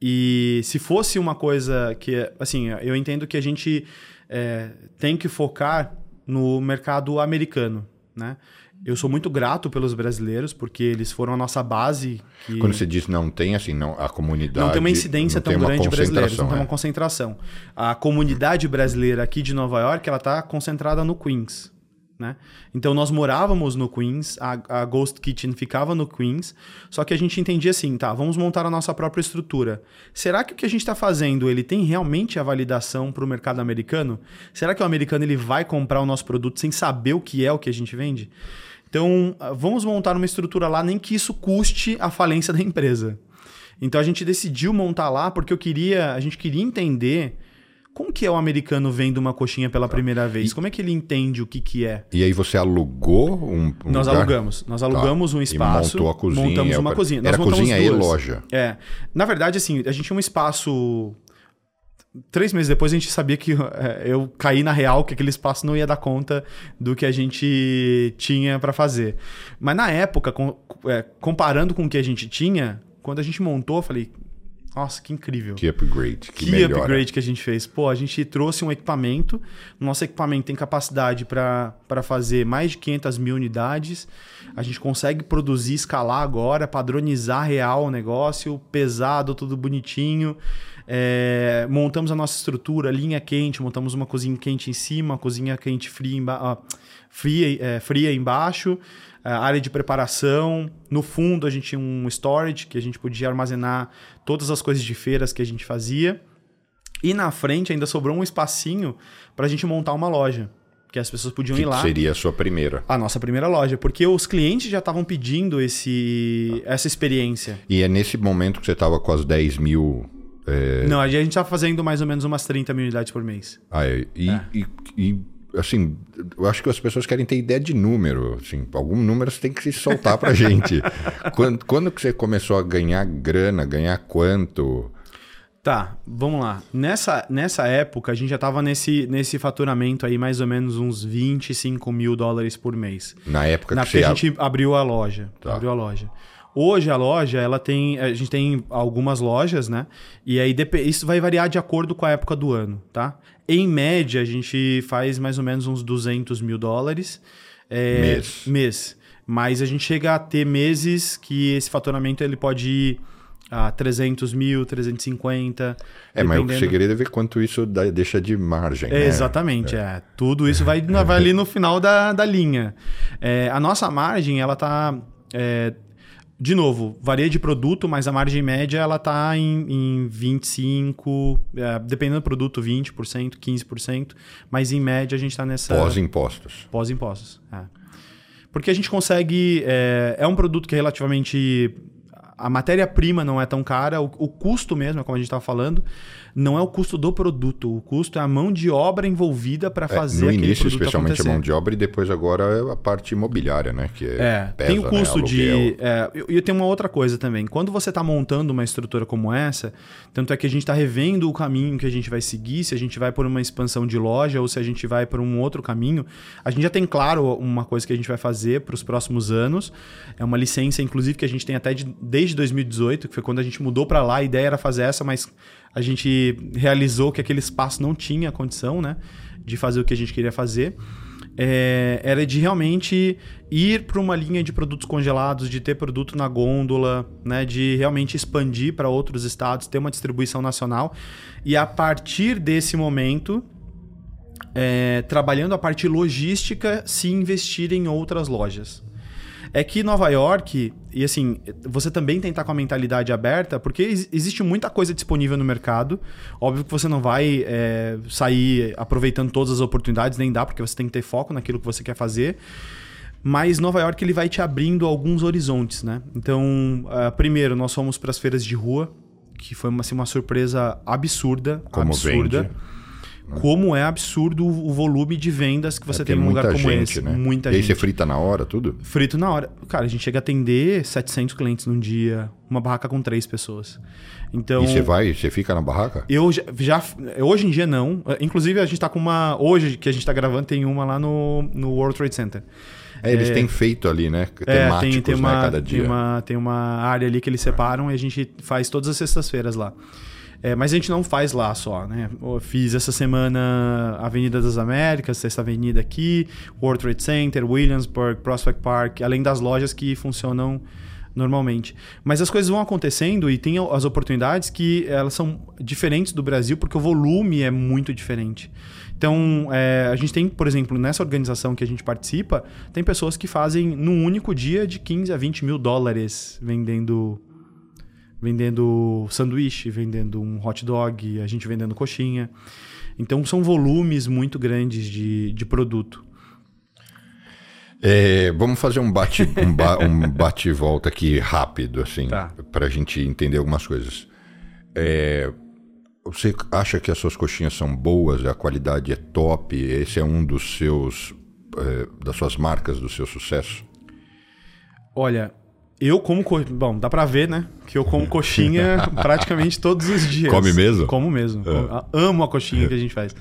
E se fosse uma coisa que, assim, eu entendo que a gente é, tem que focar no mercado americano, né? Eu sou muito grato pelos brasileiros, porque eles foram a nossa base. Que... Quando você diz não tem, assim, não, a comunidade. Não tem uma incidência tão tem grande de brasileiros, não tem é. uma concentração. A comunidade brasileira aqui de Nova York, ela está concentrada no Queens. Né? Então nós morávamos no Queens, a, a Ghost Kitchen ficava no Queens, só que a gente entendia assim, tá, vamos montar a nossa própria estrutura. Será que o que a gente está fazendo, ele tem realmente a validação para o mercado americano? Será que o americano ele vai comprar o nosso produto sem saber o que é o que a gente vende? Então, ah, vamos montar uma estrutura lá, nem que isso custe a falência da empresa. Então a gente decidiu montar lá porque eu queria, a gente queria entender como que é o americano vendo uma coxinha pela primeira vez. Como é que ele entende o que que é? E aí você alugou um, um Nós lugar? alugamos, nós alugamos um E espaço, montou a cozinha. montamos é, uma cozinha. Nós Era montamos cozinha e duas. loja. É, na verdade assim, a gente tinha um espaço Três meses depois a gente sabia que é, eu caí na real que aquele espaço não ia dar conta do que a gente tinha para fazer. Mas na época, é, comparando com o que a gente tinha, quando a gente montou, eu falei, nossa, que incrível. Que upgrade. Que, Que melhora. upgrade que a gente fez. Pô, a gente trouxe um equipamento. Nosso equipamento tem capacidade para fazer mais de 500 mil unidades. A gente consegue produzir, escalar agora, padronizar real o negócio, pesado, tudo bonitinho. É, montamos a nossa estrutura, linha quente, montamos uma cozinha quente em cima, cozinha quente fria, emba ah, fria, é, fria embaixo, a área de preparação. No fundo, a gente tinha um storage que a gente podia armazenar todas as coisas de feiras que a gente fazia. E na frente ainda sobrou um espacinho para a gente montar uma loja, que as pessoas podiam Que ir lá. seria a sua primeira. A nossa primeira loja, porque os clientes já estavam pedindo esse, essa experiência. E é nesse momento que você estava com as 10 mil. É, Não, a gente estava fazendo mais ou menos umas 30 mil unidades por mês. ah, é, e, É. e- e, assim, eu acho que as pessoas querem ter ideia de número. Assim, algum número você tem que se soltar pra [LAUGHS] gente. quando, quando que você começou a ganhar grana, ganhar quanto? Tá, vamos lá. Nessa, nessa época, a gente já estava nesse, nesse faturamento aí mais ou menos uns 25 mil dólares por mês. Na época Na que você. a gente abriu a loja. Tá. Abriu a loja. Hoje a loja, ela tem. A gente tem algumas lojas, né? E aí isso vai variar de acordo com a época do ano, tá? Em média, a gente faz mais ou menos uns 200 mil dólares. é, Mês. Mês. Mas a gente chega a ter meses que esse faturamento ele pode ir a 300 mil, 350. É, mas o dependendo- segredo é ver quanto isso dá- deixa de margem. é, né? exatamente, é. Tudo isso vai, [LAUGHS] vai ali no final da, da linha. É, a nossa margem, ela tá. De novo, varia de produto, mas a margem média ela tá em, em 25%, é, dependendo do produto, 20%, 15%, mas em média a gente tá nessa. Pós-impostos. Pós-impostos. É. Porque a gente consegue. É, é um produto que é relativamente a matéria-prima não é tão cara, o, o custo mesmo, como a gente estava falando, não é o custo do produto, o custo é a mão de obra envolvida para fazer é, no início, especialmente acontecer. a mão de obra e depois agora é a parte imobiliária, né? Que é, pesa, tem o custo né? de. É, e é, tem uma outra coisa também. Quando você está montando uma estrutura como essa, tanto é que a gente está revendo o caminho que a gente vai seguir, se a gente vai por uma expansão de loja ou se a gente vai por um outro caminho. A gente já tem claro uma coisa que a gente vai fazer para os próximos anos. É uma licença, inclusive, que a gente tem até de, desde 2018, que foi quando a gente mudou para lá. A ideia era fazer essa, mas a gente realizou que aquele espaço não tinha condição né, de fazer o que a gente queria fazer. É, era de realmente ir para uma linha de produtos congelados, de ter produto na gôndola, né, de realmente expandir para outros estados, ter uma distribuição nacional. E a partir desse momento, é, trabalhando a parte logística, se investir em outras lojas é que Nova York, e assim, você também tem que estar com a mentalidade aberta, porque existe muita coisa disponível no mercado. Óbvio que você não vai é, sair aproveitando todas as oportunidades, nem dá, porque você tem que ter foco naquilo que você quer fazer. Mas Nova York ele vai te abrindo alguns horizontes, né? Então, uh, primeiro, nós fomos para as feiras de rua, que foi uma, assim, uma surpresa absurda. Como absurda. Vende como é absurdo o volume de vendas que você é, tem num lugar como gente, esse. Né? Muita e gente. aí você frita na hora tudo? Frito na hora. Cara, a gente chega a atender 700 clientes num dia, uma barraca com três pessoas. Então, e você vai, você fica na barraca? Eu já, já, Hoje em dia não. Inclusive, a gente tá com uma. Hoje que a gente tá gravando, tem uma lá no, no World Trade Center. É, eles é, têm feito ali, né? Temáticos, é, tem, tem uma, né, cada dia. Tem uma, tem uma área ali que eles separam e a gente faz todas as sextas-feiras lá. É, mas a gente não faz lá só, né? Eu fiz essa semana Avenida das Américas, Sexta Avenida aqui, World Trade Center, Williamsburg, Prospect Park, além das lojas que funcionam normalmente. Mas as coisas vão acontecendo e tem as oportunidades que elas são diferentes do Brasil porque o volume é muito diferente. Então, é, a gente tem, por exemplo, nessa organização que a gente participa, tem pessoas que fazem num único dia de 15 a 20 mil dólares vendendo vendendo sanduíche, vendendo um hot dog, a gente vendendo coxinha. Então são volumes muito grandes de, de produto. É, vamos fazer um bate um, ba, um bate volta aqui rápido assim tá. para a gente entender algumas coisas. É, você acha que as suas coxinhas são boas, a qualidade é top? Esse é um dos seus é, das suas marcas do seu sucesso? Olha, eu como. Co... Bom, dá pra ver, né? Que eu como coxinha [LAUGHS] [LAUGHS] praticamente todos os dias. Come mesmo? Como mesmo. É. Amo a coxinha que a gente faz.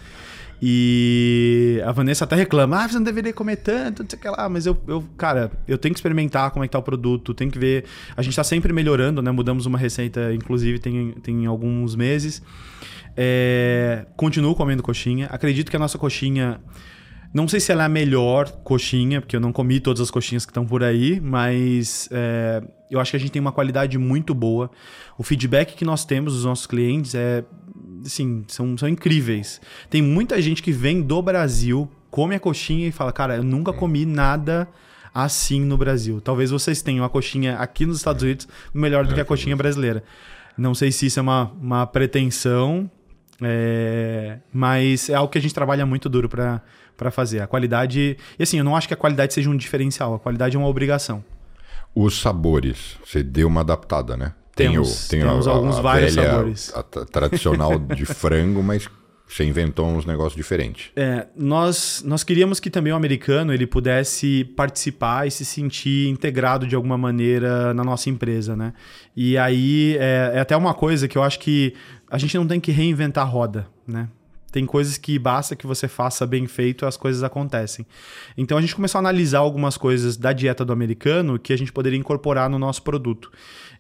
E a Vanessa até reclama: ah, você não deveria comer tanto, não sei o que lá. Mas eu, eu, cara, eu tenho que experimentar como é que tá o produto, tem que ver. A gente tá sempre melhorando, né? Mudamos uma receita, inclusive, tem, tem alguns meses. É... Continuo comendo coxinha. Acredito que a nossa coxinha não sei se ela é a melhor coxinha, porque eu não comi todas as coxinhas que estão por aí, mas é, eu acho que a gente tem uma qualidade muito boa. O feedback que nós temos dos nossos clientes é, assim, são, são incríveis. Tem muita gente que vem do Brasil, come a coxinha e fala, cara, eu nunca comi nada assim no Brasil. Talvez vocês tenham a coxinha aqui nos Estados Unidos melhor do que a coxinha brasileira. Não sei se isso é uma, uma pretensão, é, mas é algo que a gente trabalha muito duro para para fazer. A qualidade. E assim, eu não acho que a qualidade seja um diferencial, a qualidade é uma obrigação. Os sabores, você deu uma adaptada, né? Temos, tem o, tem temos a, alguns a vários velha, sabores. A tradicional [LAUGHS] de frango, mas você inventou uns negócios diferentes. É, nós, nós queríamos que também o americano ele pudesse participar e se sentir integrado de alguma maneira na nossa empresa, né? E aí é, é até uma coisa que eu acho que a gente não tem que reinventar a roda, né? Tem coisas que basta que você faça bem feito as coisas acontecem. Então a gente começou a analisar algumas coisas da dieta do americano que a gente poderia incorporar no nosso produto.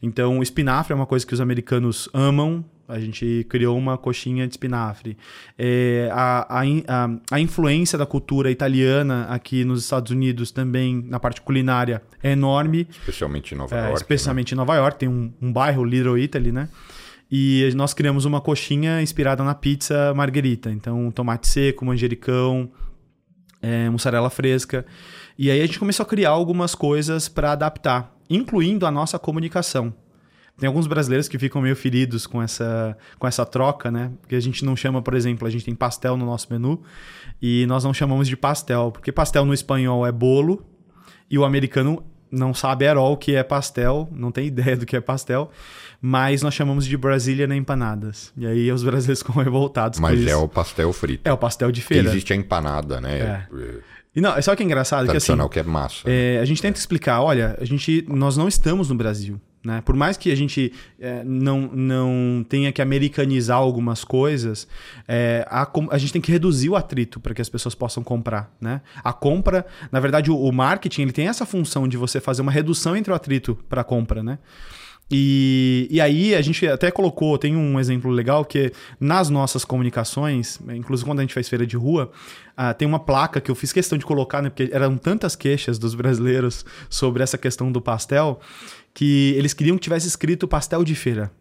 Então o espinafre é uma coisa que os americanos amam. A gente criou uma coxinha de espinafre. É, a, a, a, a, influência da cultura italiana aqui nos Estados Unidos também, na parte culinária, é enorme. Especialmente em Nova é, York. Especialmente né? em Nova York. Tem um, um bairro, Little Italy, né? E nós criamos uma coxinha inspirada na pizza margarita. Então, tomate seco, manjericão, é, mussarela fresca. E aí a gente começou a criar algumas coisas para adaptar, incluindo a nossa comunicação. Tem alguns brasileiros que ficam meio feridos com essa, com essa troca, né? Porque a gente não chama, por exemplo, a gente tem pastel no nosso menu e nós não chamamos de pastel, porque pastel no espanhol é bolo e o americano não sabe at all o que é pastel, não tem [LAUGHS] ideia do que é pastel, mas nós chamamos de Brasília empanadas. E aí os brasileiros ficam revoltados Mas com é isso. o pastel frito. É o pastel de feira. existe a empanada, né? É. É, E não, sabe o que é engraçado? Que assim, que é massa. é, a gente tenta explicar, olha, a gente, nós não estamos no Brasil. Né? Por mais que a gente é, não, não tenha que americanizar algumas coisas, é, a, a gente tem que reduzir o atrito para que as pessoas possam comprar. Né? A compra, na verdade, o, o marketing ele tem essa função de você fazer uma redução entre o atrito para a compra. Né? E, e aí a gente até colocou, tem um exemplo legal que nas nossas comunicações, inclusive quando a gente faz feira de rua, ah, tem uma placa que eu fiz questão de colocar, né, porque eram tantas queixas dos brasileiros sobre essa questão do pastel, que eles queriam que tivesse escrito pastel de feira.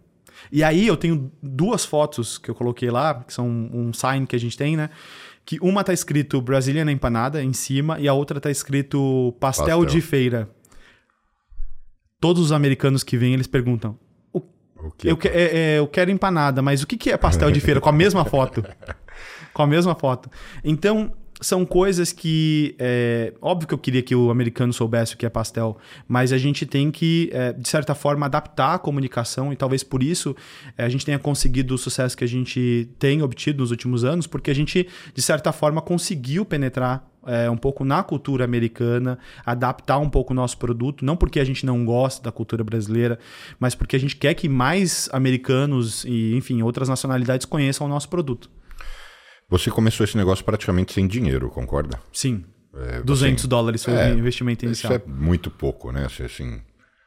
E aí eu tenho duas fotos que eu coloquei lá, que são um sign que a gente tem, né? Que uma tá escrito Brazilian Empanada em cima e a outra tá escrito pastel, Pastel. de feira. Todos os americanos que vêm, eles perguntam: O que eu, que- é- é, eu quero empanada, mas o que, que é pastel de feira? Com a mesma foto. [LAUGHS] Com a mesma foto. Então, são coisas que. É, óbvio que eu queria que o americano soubesse o que é pastel, mas a gente tem que, é, de certa forma, adaptar a comunicação e talvez por isso é, a gente tenha conseguido o sucesso que a gente tem obtido nos últimos anos, porque a gente, de certa forma, conseguiu penetrar é, um pouco na cultura americana, adaptar um pouco o nosso produto, não porque a gente não gosta da cultura brasileira, mas porque a gente quer que mais americanos e, enfim, outras nacionalidades conheçam o nosso produto. Você começou esse negócio praticamente sem dinheiro, concorda? Sim. É, 200 assim, dólares foi é, o investimento Isso inicial. é muito pouco, né? Assim, assim,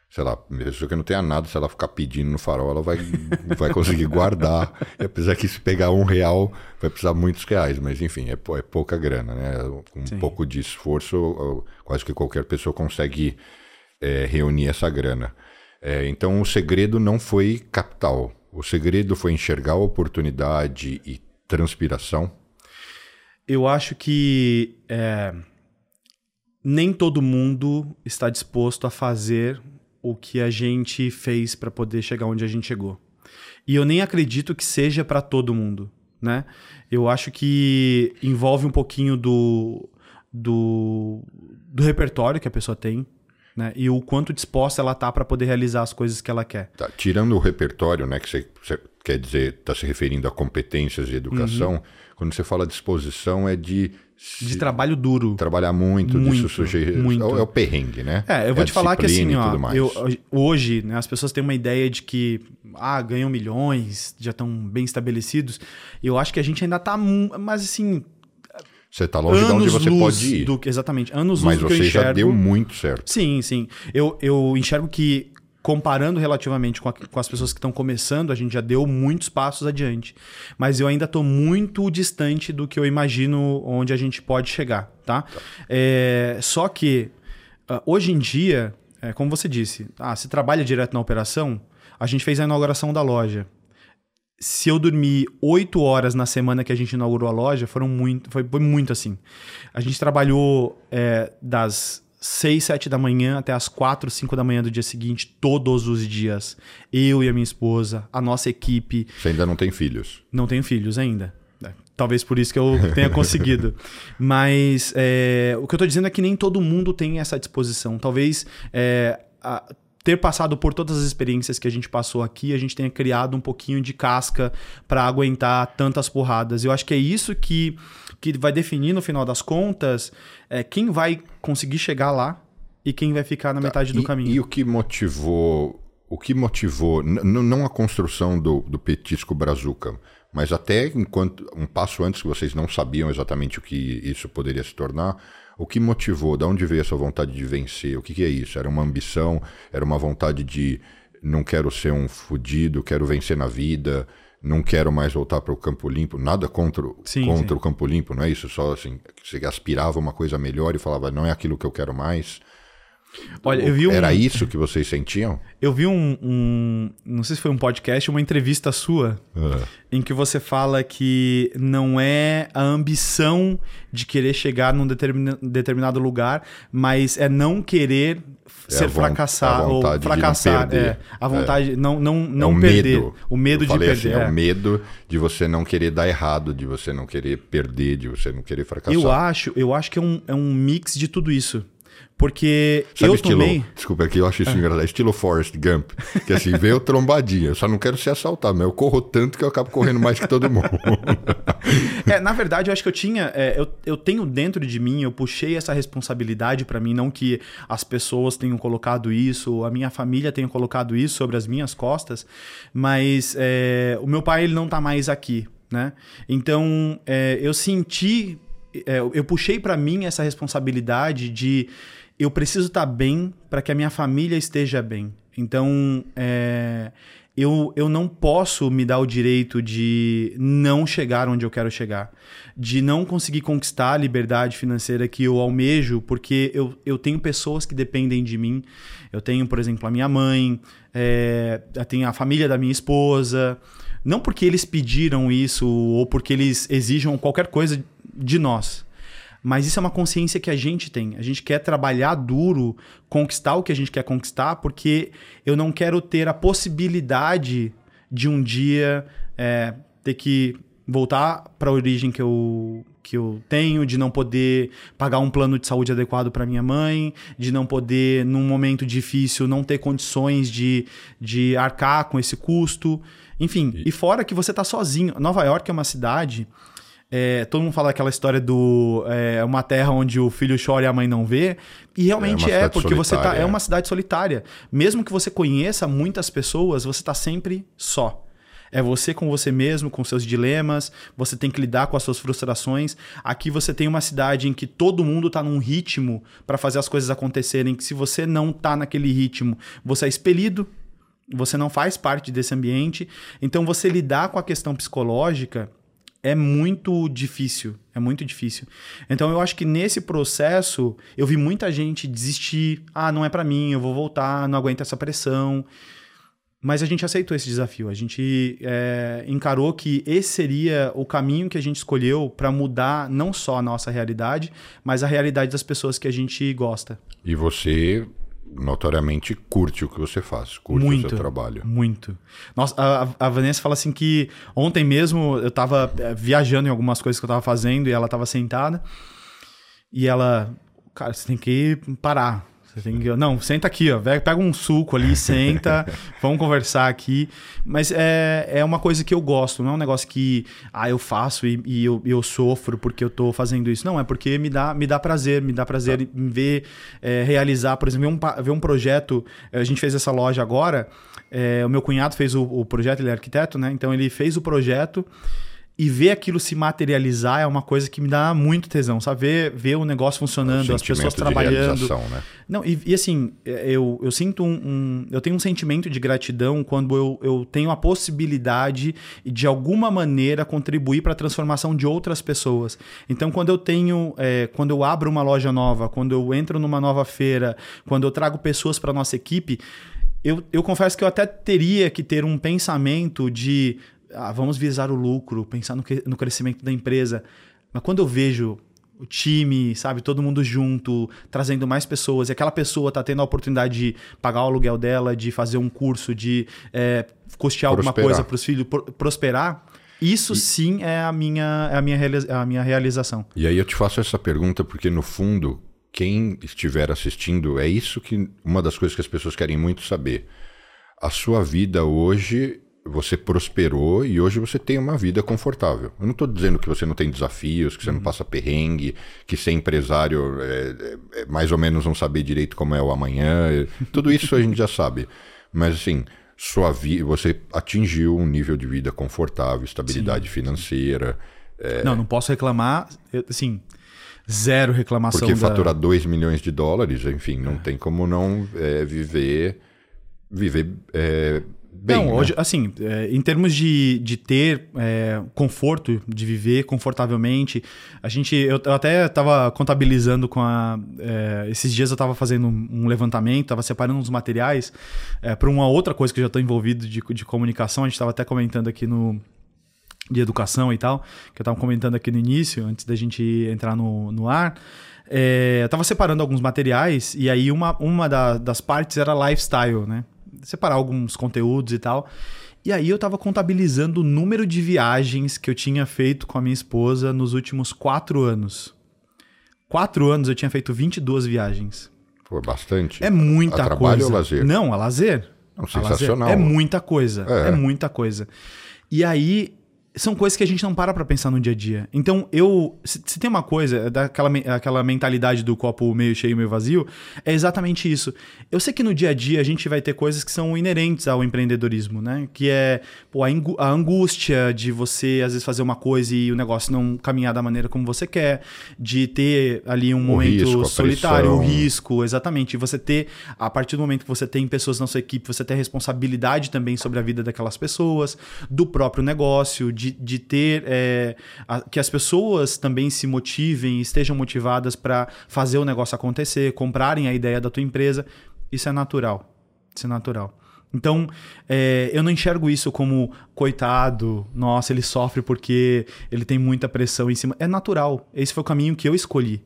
sei lá, pessoa que não tenha nada, se ela ficar pedindo no farol, ela vai, [LAUGHS] vai conseguir guardar. E apesar que se pegar um real, vai precisar muitos reais, mas enfim, é, é pouca grana, né? Com um Sim. pouco de esforço, quase que qualquer pessoa consegue é, reunir essa grana. É, então o segredo não foi capital. O segredo foi enxergar a oportunidade e transpiração. Eu acho que é, nem todo mundo está disposto a fazer o que a gente fez para poder chegar onde a gente chegou. E eu nem acredito que seja para todo mundo, né? Eu acho que envolve um pouquinho do, do, do repertório que a pessoa tem, né? E o quanto disposta ela tá para poder realizar as coisas que ela quer. Tá, tirando o repertório, né, que você, você quer dizer, está se referindo a competências e educação, quando você fala disposição é de, Uhum. De trabalho duro. trabalhar muito, Muito, se sujeito. muito. É, o- é perrengue, né? É, eu vou a te falar que assim, ó, eu, hoje, né, as pessoas têm uma ideia de que ah, ganham milhões, já estão bem estabelecidos. Eu acho que a gente ainda tá, mu- mas assim, Você está longe de onde você pode ir. do exatamente, anos mas você já enxergo. deu muito certo. Sim, sim. Eu, eu enxergo que comparando relativamente com, a- com as pessoas que estão começando, a gente já deu muitos passos adiante. Mas eu ainda estou muito distante do que eu imagino onde a gente pode chegar, tá? É, só que ah, hoje em dia, é, como você disse, ah, se trabalha direto na operação, a gente fez a inauguração da loja. Se eu dormir oito horas na semana que a gente inaugurou a loja, foram muito, foi, foi muito assim. A gente trabalhou é, das 6, 7 da manhã até as 4, 5 da manhã do dia seguinte, todos os dias. Eu e a minha esposa, a nossa equipe. Você ainda não tem filhos. Não tenho filhos ainda. É, Talvez por isso que eu [LAUGHS] tenha conseguido. Mas é, o que eu tô dizendo é que nem todo mundo tem essa disposição. Talvez é, a- ter passado por todas as experiências que a gente passou aqui, a gente tenha criado um pouquinho de casca para aguentar tantas porradas. Eu acho que é isso que, que vai definir, no final das contas, é, quem vai conseguir chegar lá e quem vai ficar na metade do e, caminho. E o que motivou, o que motivou, não a construção do, do petisco brazuca, mas até enquanto um passo antes que vocês não sabiam exatamente o que isso poderia se tornar, o que motivou, da onde veio essa vontade de vencer? O que, que é isso? Era uma ambição? Era uma vontade de não quero ser um fudido, quero vencer na vida, não quero mais voltar para o campo limpo, nada contra, o- Sim, contra sim. o campo limpo, não é isso? Só assim, você aspirava uma coisa melhor e falava, não é aquilo que eu quero mais. Olha, eu vi um, Era isso que vocês sentiam? Eu vi um, um- Não sei se foi um podcast, uma entrevista sua, em que você fala que não é a ambição de querer chegar num determina- determinado lugar, mas é não querer É ser a ou vontade de não fracassar. perder. é, a vontade não não não é o perder, medo. o medo Eu de falei perder. Assim, é. é. o medo de você não querer dar errado, de você não querer perder, de você não querer fracassar. Eu acho, eu acho que é um, é um mix de tudo isso. Porque Sabe eu estilo, tomei... Desculpa, aqui eu acho isso engraçado. Estilo Forrest Gump. Que assim, veio [LAUGHS] trombadinha. Eu só não quero ser assaltado, mas eu corro tanto que eu acabo correndo mais que todo mundo. [LAUGHS] É, na verdade, eu acho que eu tinha. é, eu, eu tenho dentro de mim, eu puxei essa responsabilidade pra mim, não que as pessoas tenham colocado isso, a minha família tenha colocado isso sobre as minhas costas, mas é, o meu pai ele não tá mais aqui, né? Então é, eu senti. é, eu puxei pra mim essa responsabilidade de eu preciso estar bem para que a minha família esteja bem. Então, é, eu, eu não posso me dar o direito de não chegar onde eu quero chegar, de não conseguir conquistar a liberdade financeira que eu almejo, porque eu, eu tenho pessoas que dependem de mim. Eu tenho, por exemplo, a minha mãe, é, eu tenho a família da minha esposa. Não porque eles pediram isso ou porque eles exijam qualquer coisa de nós. Mas isso é uma consciência que a gente tem. A gente quer trabalhar duro, conquistar o que a gente quer conquistar, porque eu não quero ter a possibilidade de um dia é, ter que voltar para a origem que eu, que eu tenho, de não poder pagar um plano de saúde adequado para minha mãe, de não poder, num momento difícil, não ter condições de, de arcar com esse custo. Enfim, e, e fora que você está sozinho. Nova York é uma cidade é, todo mundo fala aquela história do é uma terra onde o filho chora e a mãe não vê. E realmente é, é porque você tá. É uma cidade solitária. Mesmo que você conheça muitas pessoas, você tá sempre só. É você com você mesmo, com seus dilemas, você tem que lidar com as suas frustrações. Aqui você tem uma cidade em que todo mundo tá num ritmo para fazer as coisas acontecerem, que se você não tá naquele ritmo, você é expelido, você não faz parte desse ambiente. Então você lidar com a questão psicológica é muito difícil. É muito difícil. Então eu acho que nesse processo eu vi muita gente desistir. Ah, não é para mim, eu vou voltar, não aguento essa pressão. Mas a gente aceitou esse desafio. A gente é, encarou que esse seria o caminho que a gente escolheu para mudar não só a nossa realidade, mas a realidade das pessoas que a gente gosta. E você notoriamente curte o que você faz, curte muito, o seu trabalho. Muito. Nossa, a, a, Vanessa fala assim que ontem mesmo eu tava eh, viajando em algumas coisas que eu tava fazendo e ela tava sentada e ela, cara, você tem que parar. Você tem que, não, senta aqui, ó, pega um suco ali, senta, [LAUGHS] vamos conversar aqui. Mas é, é uma coisa que eu gosto, não é um negócio que ah, eu faço e, e eu, eu sofro porque eu tô fazendo isso. Não, é porque me dá, me dá prazer, me dá prazer tá. em ver, é, realizar, por exemplo, ver um, ver um projeto. A gente fez essa loja agora. É, o meu cunhado fez o, o projeto, ele é arquiteto, né? Então ele fez o projeto e ver aquilo se materializar é uma coisa que me dá muito tesão, sabe? Ver, ver o negócio funcionando, o as pessoas trabalhando. Né? Não, e, e, assim, eu, eu sinto um, um, Eu tenho um sentimento de gratidão quando eu, eu tenho a possibilidade de, de alguma maneira, contribuir para a transformação de outras pessoas. Então, quando eu tenho. É, quando eu abro uma loja nova, quando eu entro numa nova feira, quando eu trago pessoas para nossa equipe. Eu, eu confesso que eu até teria que ter um pensamento de ah, vamos visar o lucro, pensar no, no crescimento da empresa. Mas quando eu vejo o time, sabe, todo mundo junto, trazendo mais pessoas, e aquela pessoa tá tendo a oportunidade de pagar o aluguel dela, de fazer um curso, de é, custear prosperar. alguma coisa para os filhos, prosperar, isso e... sim é a minha, é a, minha a minha realização. E aí eu te faço essa pergunta porque, no fundo, quem estiver assistindo, é isso que uma das coisas que as pessoas querem muito saber. A sua vida hoje você prosperou e hoje você tem uma vida confortável. Eu não estou dizendo que você não tem desafios, que você uhum. não passa perrengue, que ser empresário é, é, é, mais ou menos não saber direito como é o amanhã. Tudo isso a gente já sabe. Mas assim, sua vida, você atingiu um nível de vida confortável, estabilidade Sim. financeira. É... Não, não posso reclamar. Assim, zero reclamação. Porque da... faturar 2 milhões de dólares, enfim, não é. tem como não é, viver viver é, bem. Não, né? hoje, assim, é, em termos de, de ter é, conforto, de viver confortavelmente, a gente. Eu, eu até estava contabilizando com a. É, esses dias eu estava fazendo um levantamento, estava separando uns materiais é, para uma outra coisa que eu já estou envolvido de, de comunicação. A gente estava até comentando aqui no. De educação e tal, que eu estava comentando aqui no início, antes da gente entrar no, no ar. É, eu estava separando alguns materiais e aí uma, uma da, das partes era lifestyle, né? Separar alguns conteúdos e tal. E aí eu tava contabilizando o número de viagens que eu tinha feito com a minha esposa nos últimos quatro anos. Quatro anos eu tinha feito 22 viagens. Pô, bastante. É muita a trabalho coisa. ou lazer? Não, é lazer. Não, A lazer. sensacional. É muita coisa. É. É. muita coisa. E aí, são coisas que a gente não para pra pensar no dia a dia. Então, eu. Se, se tem uma coisa, é daquela aquela mentalidade do copo meio cheio, meio vazio, é exatamente isso. Eu sei que no dia a dia a gente vai ter coisas que são inerentes ao empreendedorismo, né? Que é pô, a, a angústia de você, às vezes, fazer uma coisa e o negócio não caminhar da maneira como você quer, de ter ali um momento risco, solitário, o risco, exatamente. E você ter, a partir do momento que você tem pessoas na sua equipe, você ter responsabilidade também sobre a vida daquelas pessoas, do próprio negócio, de, de ter é, a- que as pessoas também se motivem, estejam motivadas para fazer o negócio acontecer, comprarem a ideia da tua empresa. Isso é natural. Isso é natural. Então, é, eu não enxergo isso como coitado, nossa, ele sofre porque ele tem muita pressão em cima. É natural. Esse foi o caminho que eu escolhi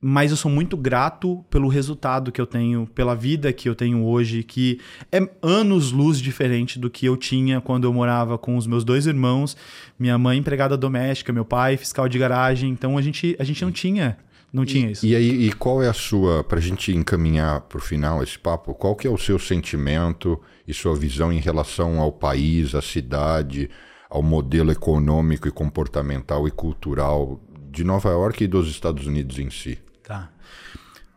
mas eu sou muito grato pelo resultado que eu tenho, pela vida que eu tenho hoje, que é anos luz diferente do que eu tinha quando eu morava com os meus dois irmãos, minha mãe empregada doméstica, meu pai fiscal de garagem, então a gente, a gente não tinha, não tinha isso. E aí, e qual é a sua, para a gente encaminhar para o final esse papo, qual que é o seu sentimento e sua visão em relação ao país, à cidade, ao modelo econômico e comportamental e cultural de Nova York e dos Estados Unidos em si? Tá.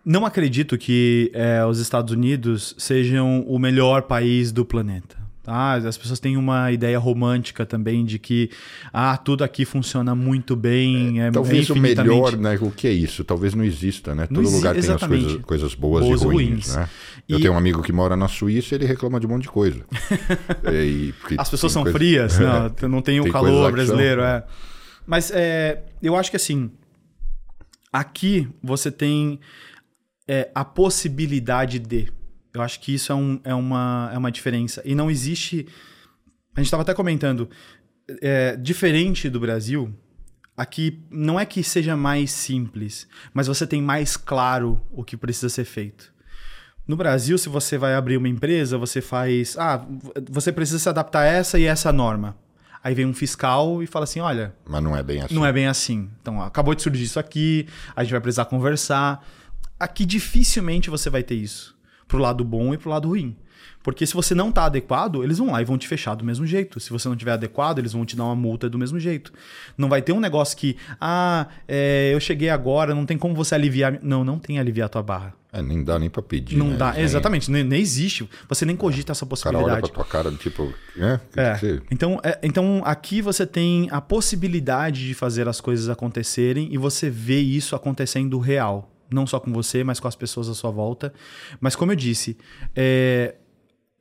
Não acredito que é, os Estados Unidos sejam o melhor país do planeta. Tá? As pessoas têm uma ideia romântica também de que ah, tudo aqui funciona muito bem. É, Talvez é o infinitamente- melhor, né? O que é isso? Talvez não exista, né? Não Todo exi- lugar tem as exatamente. coisas, coisas boas, Boas e e ruins, ruins. né? Eu E- tenho um amigo que mora na Suíça e ele reclama de um monte de coisa. [LAUGHS] E- porque As pessoas são coisa- frias, É. [LAUGHS] não, não tem o Tem lá calor são. brasileiro. É. Mas é, eu acho que assim, aqui você tem é, a possibilidade de. Eu acho que isso é, um- é uma, é uma diferença. E não existe. A gente estava até comentando, é, diferente do Brasil, aqui não é que seja mais simples, mas você tem mais claro o que precisa ser feito. No Brasil, se você vai abrir uma empresa, você faz. Ah, você precisa se adaptar a essa e essa norma. Aí vem um fiscal e fala assim: olha, Mas não é bem assim. não é bem assim. Então, ó, acabou de surgir isso aqui, a gente vai precisar conversar. Aqui dificilmente você vai ter isso. Pro lado bom e pro lado ruim. Porque se você não tá adequado, eles vão lá e vão te fechar do mesmo jeito. Se você não tiver adequado, eles vão te dar uma multa do mesmo jeito. Não vai ter um negócio que, ah, é, eu cheguei agora, não tem como você aliviar. Não, não tem aliviar a tua barra. É, nem dá nem pra pedir. Não né? dá, nem- exatamente, nem, nem existe. Você nem cogita essa O cara olha possibilidade. pra tua cara, tipo, é, que É. você- Então, é, então aqui você tem a possibilidade de fazer as coisas acontecerem e você vê isso acontecendo real. Não só com você, mas com as pessoas à sua volta. Mas como eu disse, é,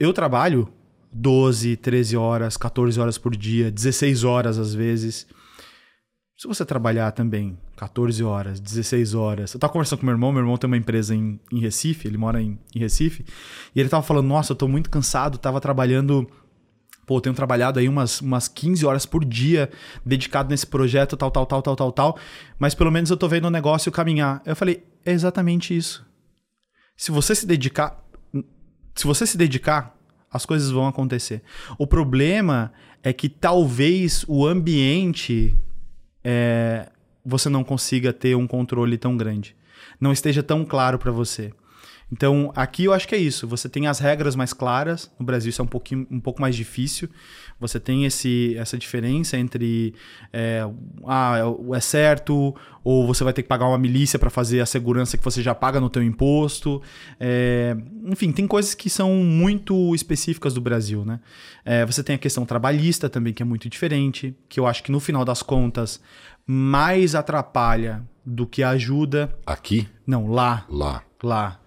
eu trabalho 12, 13 horas, 14 horas por dia, 16 horas às vezes. Se você trabalhar também 14 horas, 16 horas. Eu tava conversando com meu irmão, meu irmão tem uma empresa em, em Recife, ele mora em, em Recife, e ele tava falando: Nossa, eu tô muito cansado, tava trabalhando pô, eu tenho trabalhado aí umas, umas 15 horas por dia dedicado nesse projeto, tal, tal, tal, tal, tal, tal, mas pelo menos eu tô vendo o negócio caminhar. Eu falei, é exatamente isso. Se você se dedicar, se você se dedicar, as coisas vão acontecer. O problema é que talvez o ambiente é, você não consiga ter um controle tão grande. Não esteja tão claro para você. Então, aqui eu acho que é isso. Você tem as regras mais claras. No Brasil isso é um, pouquinho, um pouco mais difícil. Você tem esse, essa diferença entre é, ah, é certo, ou você vai ter que pagar uma milícia para fazer a segurança que você já paga no teu imposto. É, enfim, tem coisas que são muito específicas do Brasil. Né? É, você tem a questão trabalhista também, que é muito diferente, que eu acho que no final das contas mais atrapalha do que ajuda. Aqui? Não, lá. Lá. Lá.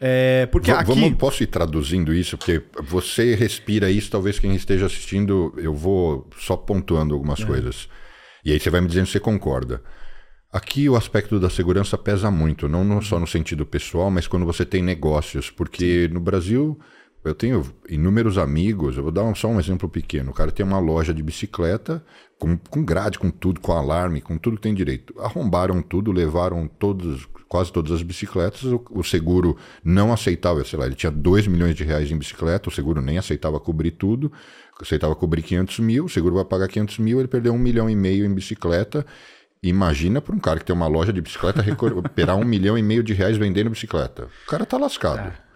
É, porque V aqui. Vamos, posso ir traduzindo isso? Porque você respira isso, talvez quem esteja assistindo, eu vou só pontuando algumas é. coisas. E aí você vai me dizendo se você concorda. Aqui o aspecto da segurança pesa muito, não no, só no sentido pessoal, mas quando você tem negócios. Porque no Brasil, eu tenho inúmeros amigos, eu vou dar um, só um exemplo pequeno. O cara tem uma loja de bicicleta, com, com grade, com tudo, com alarme, com tudo que tem direito. Arrombaram tudo, levaram todos, quase todas as bicicletas, o, o, seguro não aceitava, sei lá, ele tinha 2 milhões de reais em bicicleta, o seguro nem aceitava cobrir tudo, aceitava cobrir 500 mil, o seguro vai pagar 500 mil, ele perdeu um milhão e meio em bicicleta, Imagina para um cara que tem uma loja de bicicleta recuperar [LAUGHS] um milhão e meio de reais vendendo bicicleta. O cara tá lascado. É.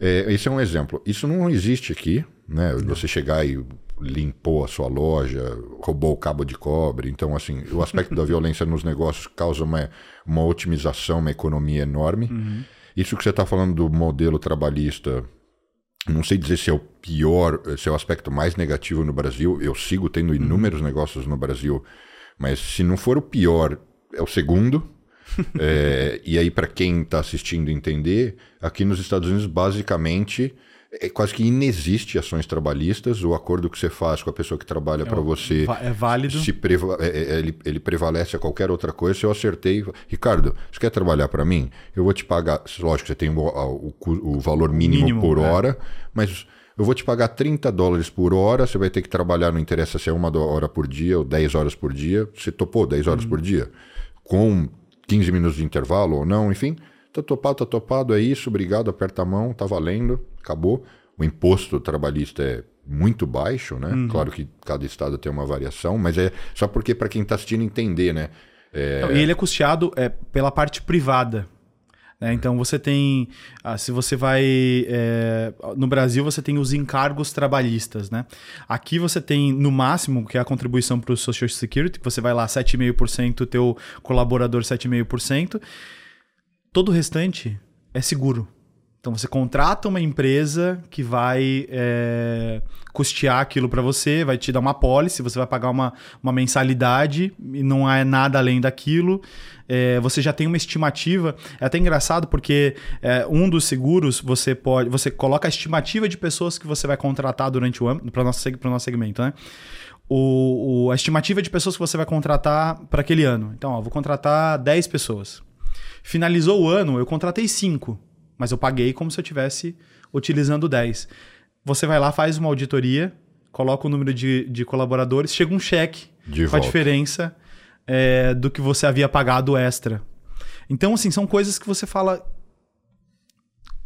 É, esse é um exemplo. Isso não existe aqui, né? Você chegar e limpou a sua loja, roubou o cabo de cobre. Então, assim, o aspecto da [LAUGHS] violência nos negócios causa uma, uma otimização, uma economia enorme. Uhum. Isso que você está falando do modelo trabalhista, não sei dizer se é o pior, se é o aspecto mais negativo no Brasil. Eu sigo tendo uhum. inúmeros uhum. negócios no Brasil mas se não for o pior, é o segundo. [LAUGHS] é, e aí, para quem está assistindo entender, aqui nos Estados Unidos, basicamente, é quase que inexiste ações trabalhistas. O acordo que você faz com a pessoa que trabalha é para você é válido. Se preva é, é, ele, ele, prevalece a qualquer outra coisa. Se eu acertei, Ricardo, você quer trabalhar para mim? Eu vou te pagar. Lógico, você tem o, o, o valor mínimo, mínimo por é. hora, mas eu vou te pagar 30 dólares por hora, você vai ter que trabalhar, não interessa se é uma hora por dia ou 10 horas por dia. Você topou 10 horas uhum. por dia? Com 15 minutos de intervalo ou não, enfim. Tá topado, tá topado, é isso, obrigado, aperta a mão, tá valendo, acabou. O imposto trabalhista é muito baixo, né? Uhum. Claro que cada estado tem uma variação, mas é só porque para quem está assistindo entender, né? É... E ele é custeado é, pela parte privada. Né? Então você tem, ah, se você vai é, no Brasil você tem os encargos trabalhistas, né? Aqui você tem no máximo que é a contribuição para o Social Security, que você vai lá 7,5%, teu colaborador 7,5%. Todo o restante é seguro. Então você contrata uma empresa que vai é, custear aquilo para você, vai te dar uma policy, você vai pagar uma, uma mensalidade e não é nada além daquilo. É, você já tem uma estimativa. É até engraçado porque é, um dos seguros você pode. Você coloca a estimativa de pessoas que você vai contratar durante o ano, para o nosso, nosso segmento, né? O, o, a estimativa de pessoas que você vai contratar para aquele ano. Então, ó, vou contratar 10 pessoas. Finalizou o ano, eu contratei 5 mas eu paguei como se eu tivesse utilizando 10. Você vai lá, faz uma auditoria, coloca o número de, de colaboradores, chega um cheque de com volta. a diferença é, do que você havia pagado extra. Então, assim, são coisas que você fala.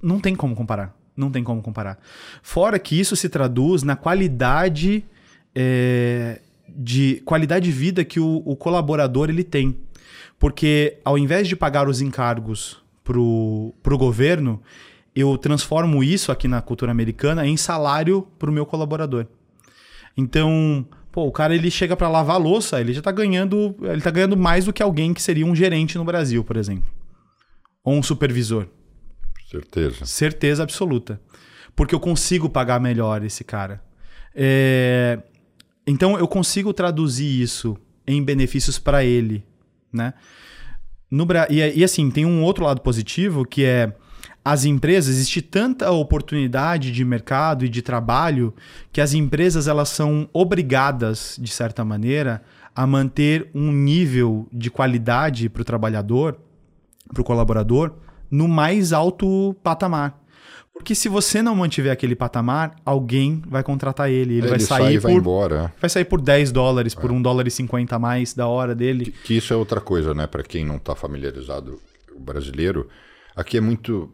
Não tem como comparar. Não tem como comparar. Fora que isso se traduz na qualidade é, de qualidade de vida que o, o colaborador ele tem. Porque ao invés de pagar os encargos pro, pro governo, eu transformo isso aqui na cultura americana em salário pro meu colaborador. Então, pô, o cara ele chega para lavar a louça, ele já tá ganhando, ele tá ganhando mais do que alguém que seria um gerente no Brasil, por exemplo. Ou um supervisor. Certeza. Certeza absoluta. Porque eu consigo pagar melhor esse cara. É... Então eu consigo traduzir isso em benefícios para ele, né? No, e, e assim, tem um outro lado positivo que é as empresas, existe tanta oportunidade de mercado e de trabalho que as empresas elas são obrigadas, de certa maneira, a manter um nível de qualidade para o trabalhador, para o colaborador, no mais alto patamar. Porque se você não mantiver aquele patamar, alguém vai contratar ele. Ele, ele vai sair sai por. Vai, embora. vai sair por 10 dólares, por é. 1 dólar e 50 a mais da hora dele. Que, que isso é outra coisa, né? Para quem não está familiarizado, o brasileiro. Aqui é muito.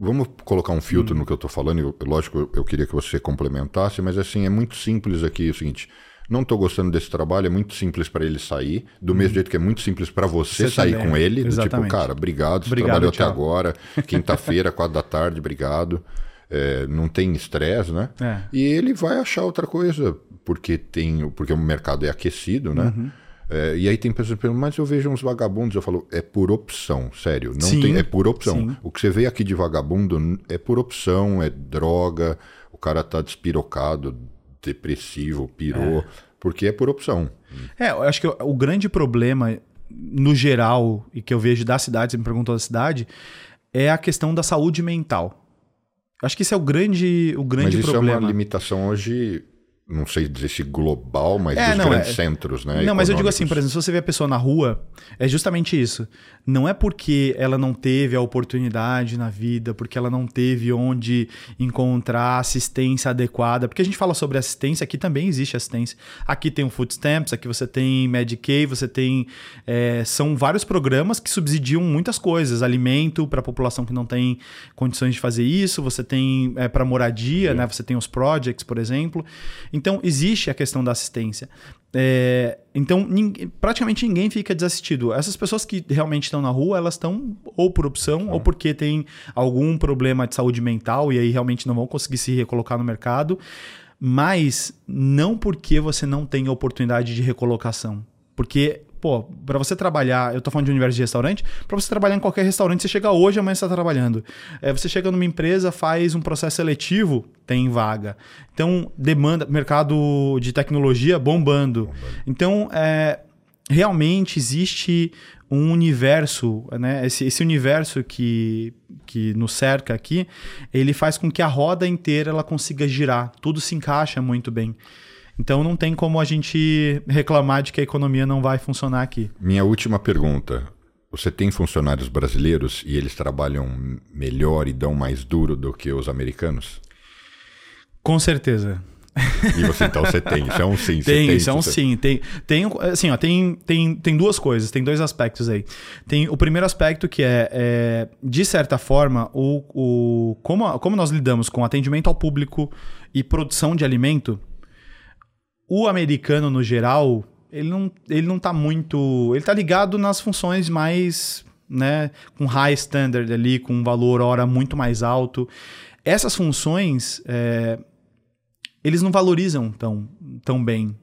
Vamos colocar um filtro hum. no que eu estou falando. Eu, lógico, eu queria que você complementasse, mas assim, é muito simples aqui o seguinte não estou gostando desse trabalho, é muito simples para ele sair, do mesmo uhum. jeito que é muito simples para você, você, sair também. com ele, do tipo, cara, obrigado, você obrigado, trabalhou tchau. até agora, [LAUGHS] quinta-feira, quatro da tarde, obrigado. É, não tem estresse, né? É. E ele vai achar outra coisa, porque tem, porque o mercado é aquecido, né? Uhum. É, e aí tem pessoas que perguntam, mas eu vejo uns vagabundos. Eu falo, é por opção, sério. Não sim, tem, é por opção. Sim. O que você vê aqui de vagabundo é por opção, é droga, o cara tá despirocado, depressivo, pirou, é. porque é por opção. É, eu acho que o grande problema, no geral, e que eu vejo da cidade, você me perguntou da cidade, é a questão da saúde mental. Acho que esse é o grande, o grande Mas isso problema. é uma limitação hoje não sei dizer se global, mas é, dos não, grandes é, centros, né? Não, mas eu digo assim, por exemplo, se você vê a pessoa na rua, é justamente isso. Não é porque ela não teve a oportunidade na vida, porque ela não teve onde encontrar assistência adequada, porque a gente fala sobre assistência, aqui também existe assistência. Aqui tem o Food Stamps, aqui você tem Medicaid, você tem... É, são vários programas que subsidiam muitas coisas, alimento para a população que não tem condições de fazer isso, você tem é, para moradia, Sim. né? Você tem os projects, por exemplo. Então, existe a questão da assistência. É, então, ninguém, praticamente ninguém fica desassistido. Essas pessoas que realmente estão na rua, elas estão ou por opção ou porque tem algum problema de saúde mental e aí realmente não vão conseguir se recolocar no mercado. Mas não porque você não tem oportunidade de recolocação. Porque pô, para você trabalhar, eu tô falando de universo de restaurante, para você trabalhar em qualquer restaurante, você chega hoje, amanhã você tá trabalhando. É, você chega numa empresa, faz um processo seletivo, tem vaga. Então, demanda, mercado de tecnologia bombando. bombando. Então, é, realmente existe um universo, né? Esse, esse universo que, que nos cerca aqui, ele faz com que a roda inteira ela consiga girar, tudo se encaixa muito bem. Então não tem como a gente reclamar de que a economia não vai funcionar aqui. Minha última pergunta. Você tem funcionários brasileiros e eles trabalham melhor e dão mais duro do que os americanos? Com certeza. E você então você tem, isso é um sim. [LAUGHS] Tem, tem isso é um você... sim. Tem, tem, assim, ó, tem, tem, tem duas coisas, tem dois aspectos aí. Tem o primeiro aspecto que é, é de certa forma, o, o, como, como nós lidamos com atendimento ao público e produção de alimento, o americano, no geral, ele não, ele não tá muito. Ele tá ligado nas funções mais. Né, com high standard ali, com um valor hora muito mais alto. Essas funções, é, eles não valorizam tão, tão bem.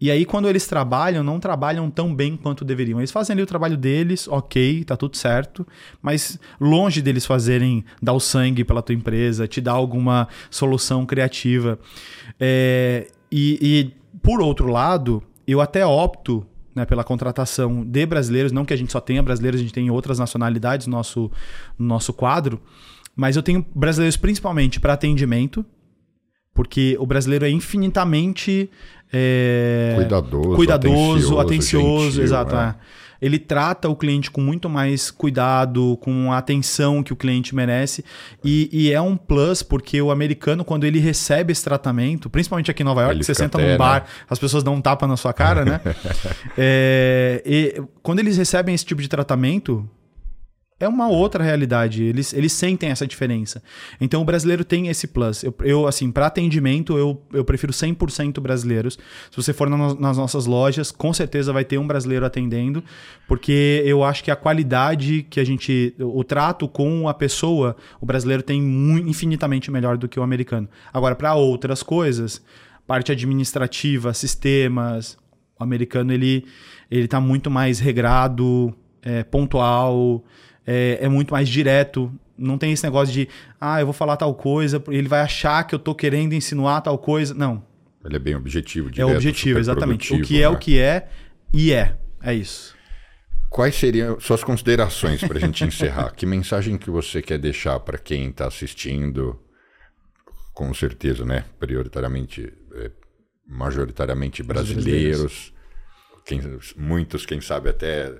E aí, quando eles trabalham, não trabalham tão bem quanto deveriam. Eles fazem ali o trabalho deles, ok, tá tudo certo, mas longe deles fazerem dar o sangue pela tua empresa, te dar alguma solução criativa. É, e, e por outro lado, eu até opto né, pela contratação de brasileiros, não que a gente só tenha brasileiros, a gente tem outras nacionalidades no nosso, no nosso quadro, mas eu tenho brasileiros principalmente para atendimento, porque o brasileiro é infinitamente é, cuidadoso, cuidadoso, atencioso, atencioso gentil, exato. É. É ele trata o cliente com muito mais cuidado, com a atenção que o cliente merece. E, e é um plus, porque o americano, quando ele recebe esse tratamento, principalmente aqui em Nova York, ele você senta até, num bar, né? as pessoas dão um tapa na sua cara, né? [LAUGHS] é, quando eles recebem esse tipo de tratamento, é uma outra realidade. Eles, eles sentem essa diferença. Então o brasileiro tem esse plus. Eu, eu assim, para atendimento, eu, eu prefiro 100% brasileiros. Se você for na, nas nossas lojas, com certeza vai ter um brasileiro atendendo, porque eu acho que a qualidade que a gente. O trato com a pessoa, o brasileiro tem infinitamente melhor do que o americano. Agora, para outras coisas, parte administrativa, sistemas, o americano ele, ele tá muito mais regrado, é, pontual é, é muito mais direto. Não tem esse negócio de, ah, eu vou falar tal coisa, ele vai achar que eu estou querendo insinuar tal coisa. Não. Ele é bem objetivo, direto, É objetivo, exatamente. O que é né? o que é e é. É isso. Quais seriam suas considerações para a gente encerrar? que mensagem que você quer deixar para quem está assistindo? Com certeza, né? Prioritariamente, é, majoritariamente brasileiros. Quem, muitos, quem sabe, até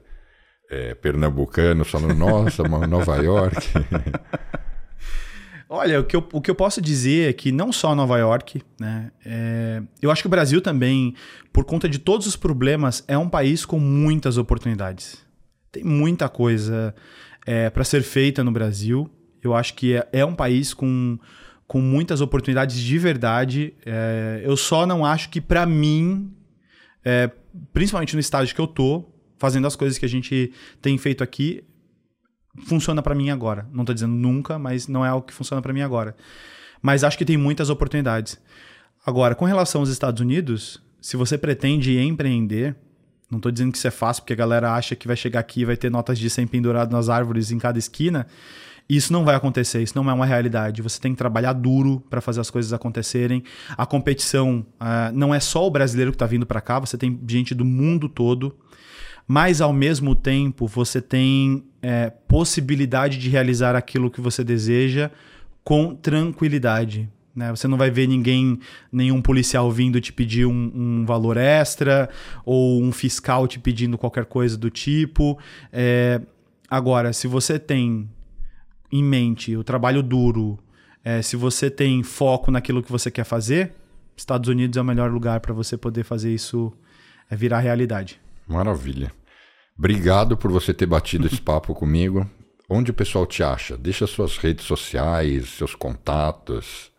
é, pernambucano falando, nossa, Nova York. [LAUGHS] Olha, o que, eu, o que eu posso dizer é que não só Nova York, né? É, eu acho que o Brasil também, por conta de todos os problemas, é um país com muitas oportunidades. Tem muita coisa é, para ser feita no Brasil. Eu acho que é, é, um país com, com muitas oportunidades de verdade. É, eu só não acho que, para mim, é, principalmente no estágio que eu tô, fazendo as coisas que a gente tem feito aqui, funciona para mim agora. Não estou dizendo nunca, mas não é algo que funciona para mim agora. Mas acho que tem muitas oportunidades. Agora, com relação aos Estados Unidos, se você pretende empreender, não estou dizendo que isso é fácil, porque a galera acha que vai chegar aqui e vai ter notas de 100 pendurado nas árvores em cada esquina. Isso não vai acontecer, isso não é uma realidade. Você tem que trabalhar duro para fazer as coisas acontecerem. A competição uh, não é só o brasileiro que está vindo para cá, você tem gente do mundo todo mas ao mesmo tempo você tem é, possibilidade de realizar aquilo que você deseja com tranquilidade. Né? Você não vai ver ninguém, nenhum policial vindo te pedir um, um valor extra ou um fiscal te pedindo qualquer coisa do tipo. É, agora, se você tem em mente o trabalho duro, é, se você tem foco naquilo que você quer fazer, Estados Unidos é o melhor lugar para você poder fazer isso é, virar realidade. Maravilha. Obrigado por você ter batido esse [LAUGHS] papo comigo. Onde o pessoal te acha? Deixa suas redes sociais, seus contatos.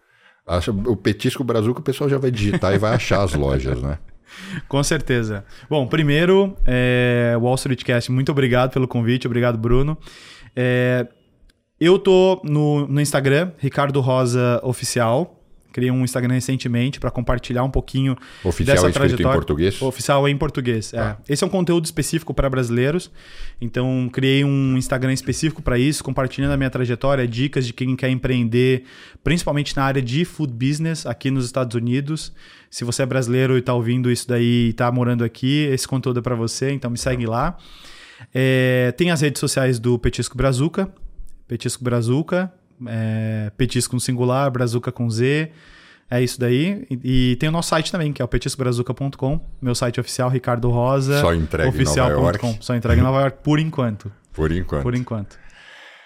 Acha, o Petisco Brazuca o pessoal já vai digitar e vai achar as lojas, né? [LAUGHS] Com certeza. Bom, primeiro, é, Wall Street Cast, muito obrigado pelo convite, obrigado, Bruno. É, eu tô no, no Instagram, Ricardo Rosa Oficial. Criei um Instagram recentemente para compartilhar um pouquinho Oficial dessa trajetória. em português? Oficial em português. É. Ah. Esse é um conteúdo específico para brasileiros. Então, criei um Instagram específico para isso, compartilhando a minha trajetória, dicas de quem quer empreender, principalmente na área de food business aqui nos Estados Unidos. Se você é brasileiro e está ouvindo isso daí e está morando aqui, esse conteúdo é para você, então me segue lá. É, tem as redes sociais do Petisco Brazuca, Petisco Brazuca, é, Petisco no singular, Brazuca com Z. É isso daí. E, e tem o nosso site também, que é o petiscobrazuca.com. Meu site oficial, Ricardo Rosa. Só entrega em Nova York. Só entrega em Nova York por enquanto. Por enquanto. Por enquanto.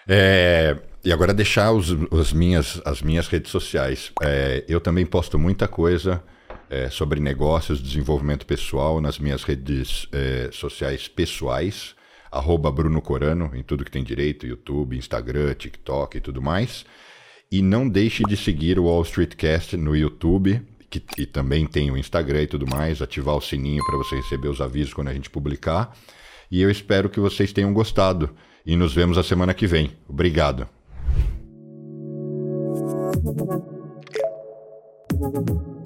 É, e agora deixar os, os minhas, as minhas redes sociais. É, eu também posto muita coisa é, sobre negócios, desenvolvimento pessoal nas minhas redes é, sociais pessoais. Arroba Bruno Corano, em tudo que tem direito, YouTube, Instagram, TikTok e tudo mais. E não deixe de seguir o Wall Street Cast no YouTube, que também tem o Instagram e tudo mais, ativar o sininho para você receber os avisos quando a gente publicar. E eu espero que vocês tenham gostado. E nos vemos a semana que vem. Obrigado. Thank you.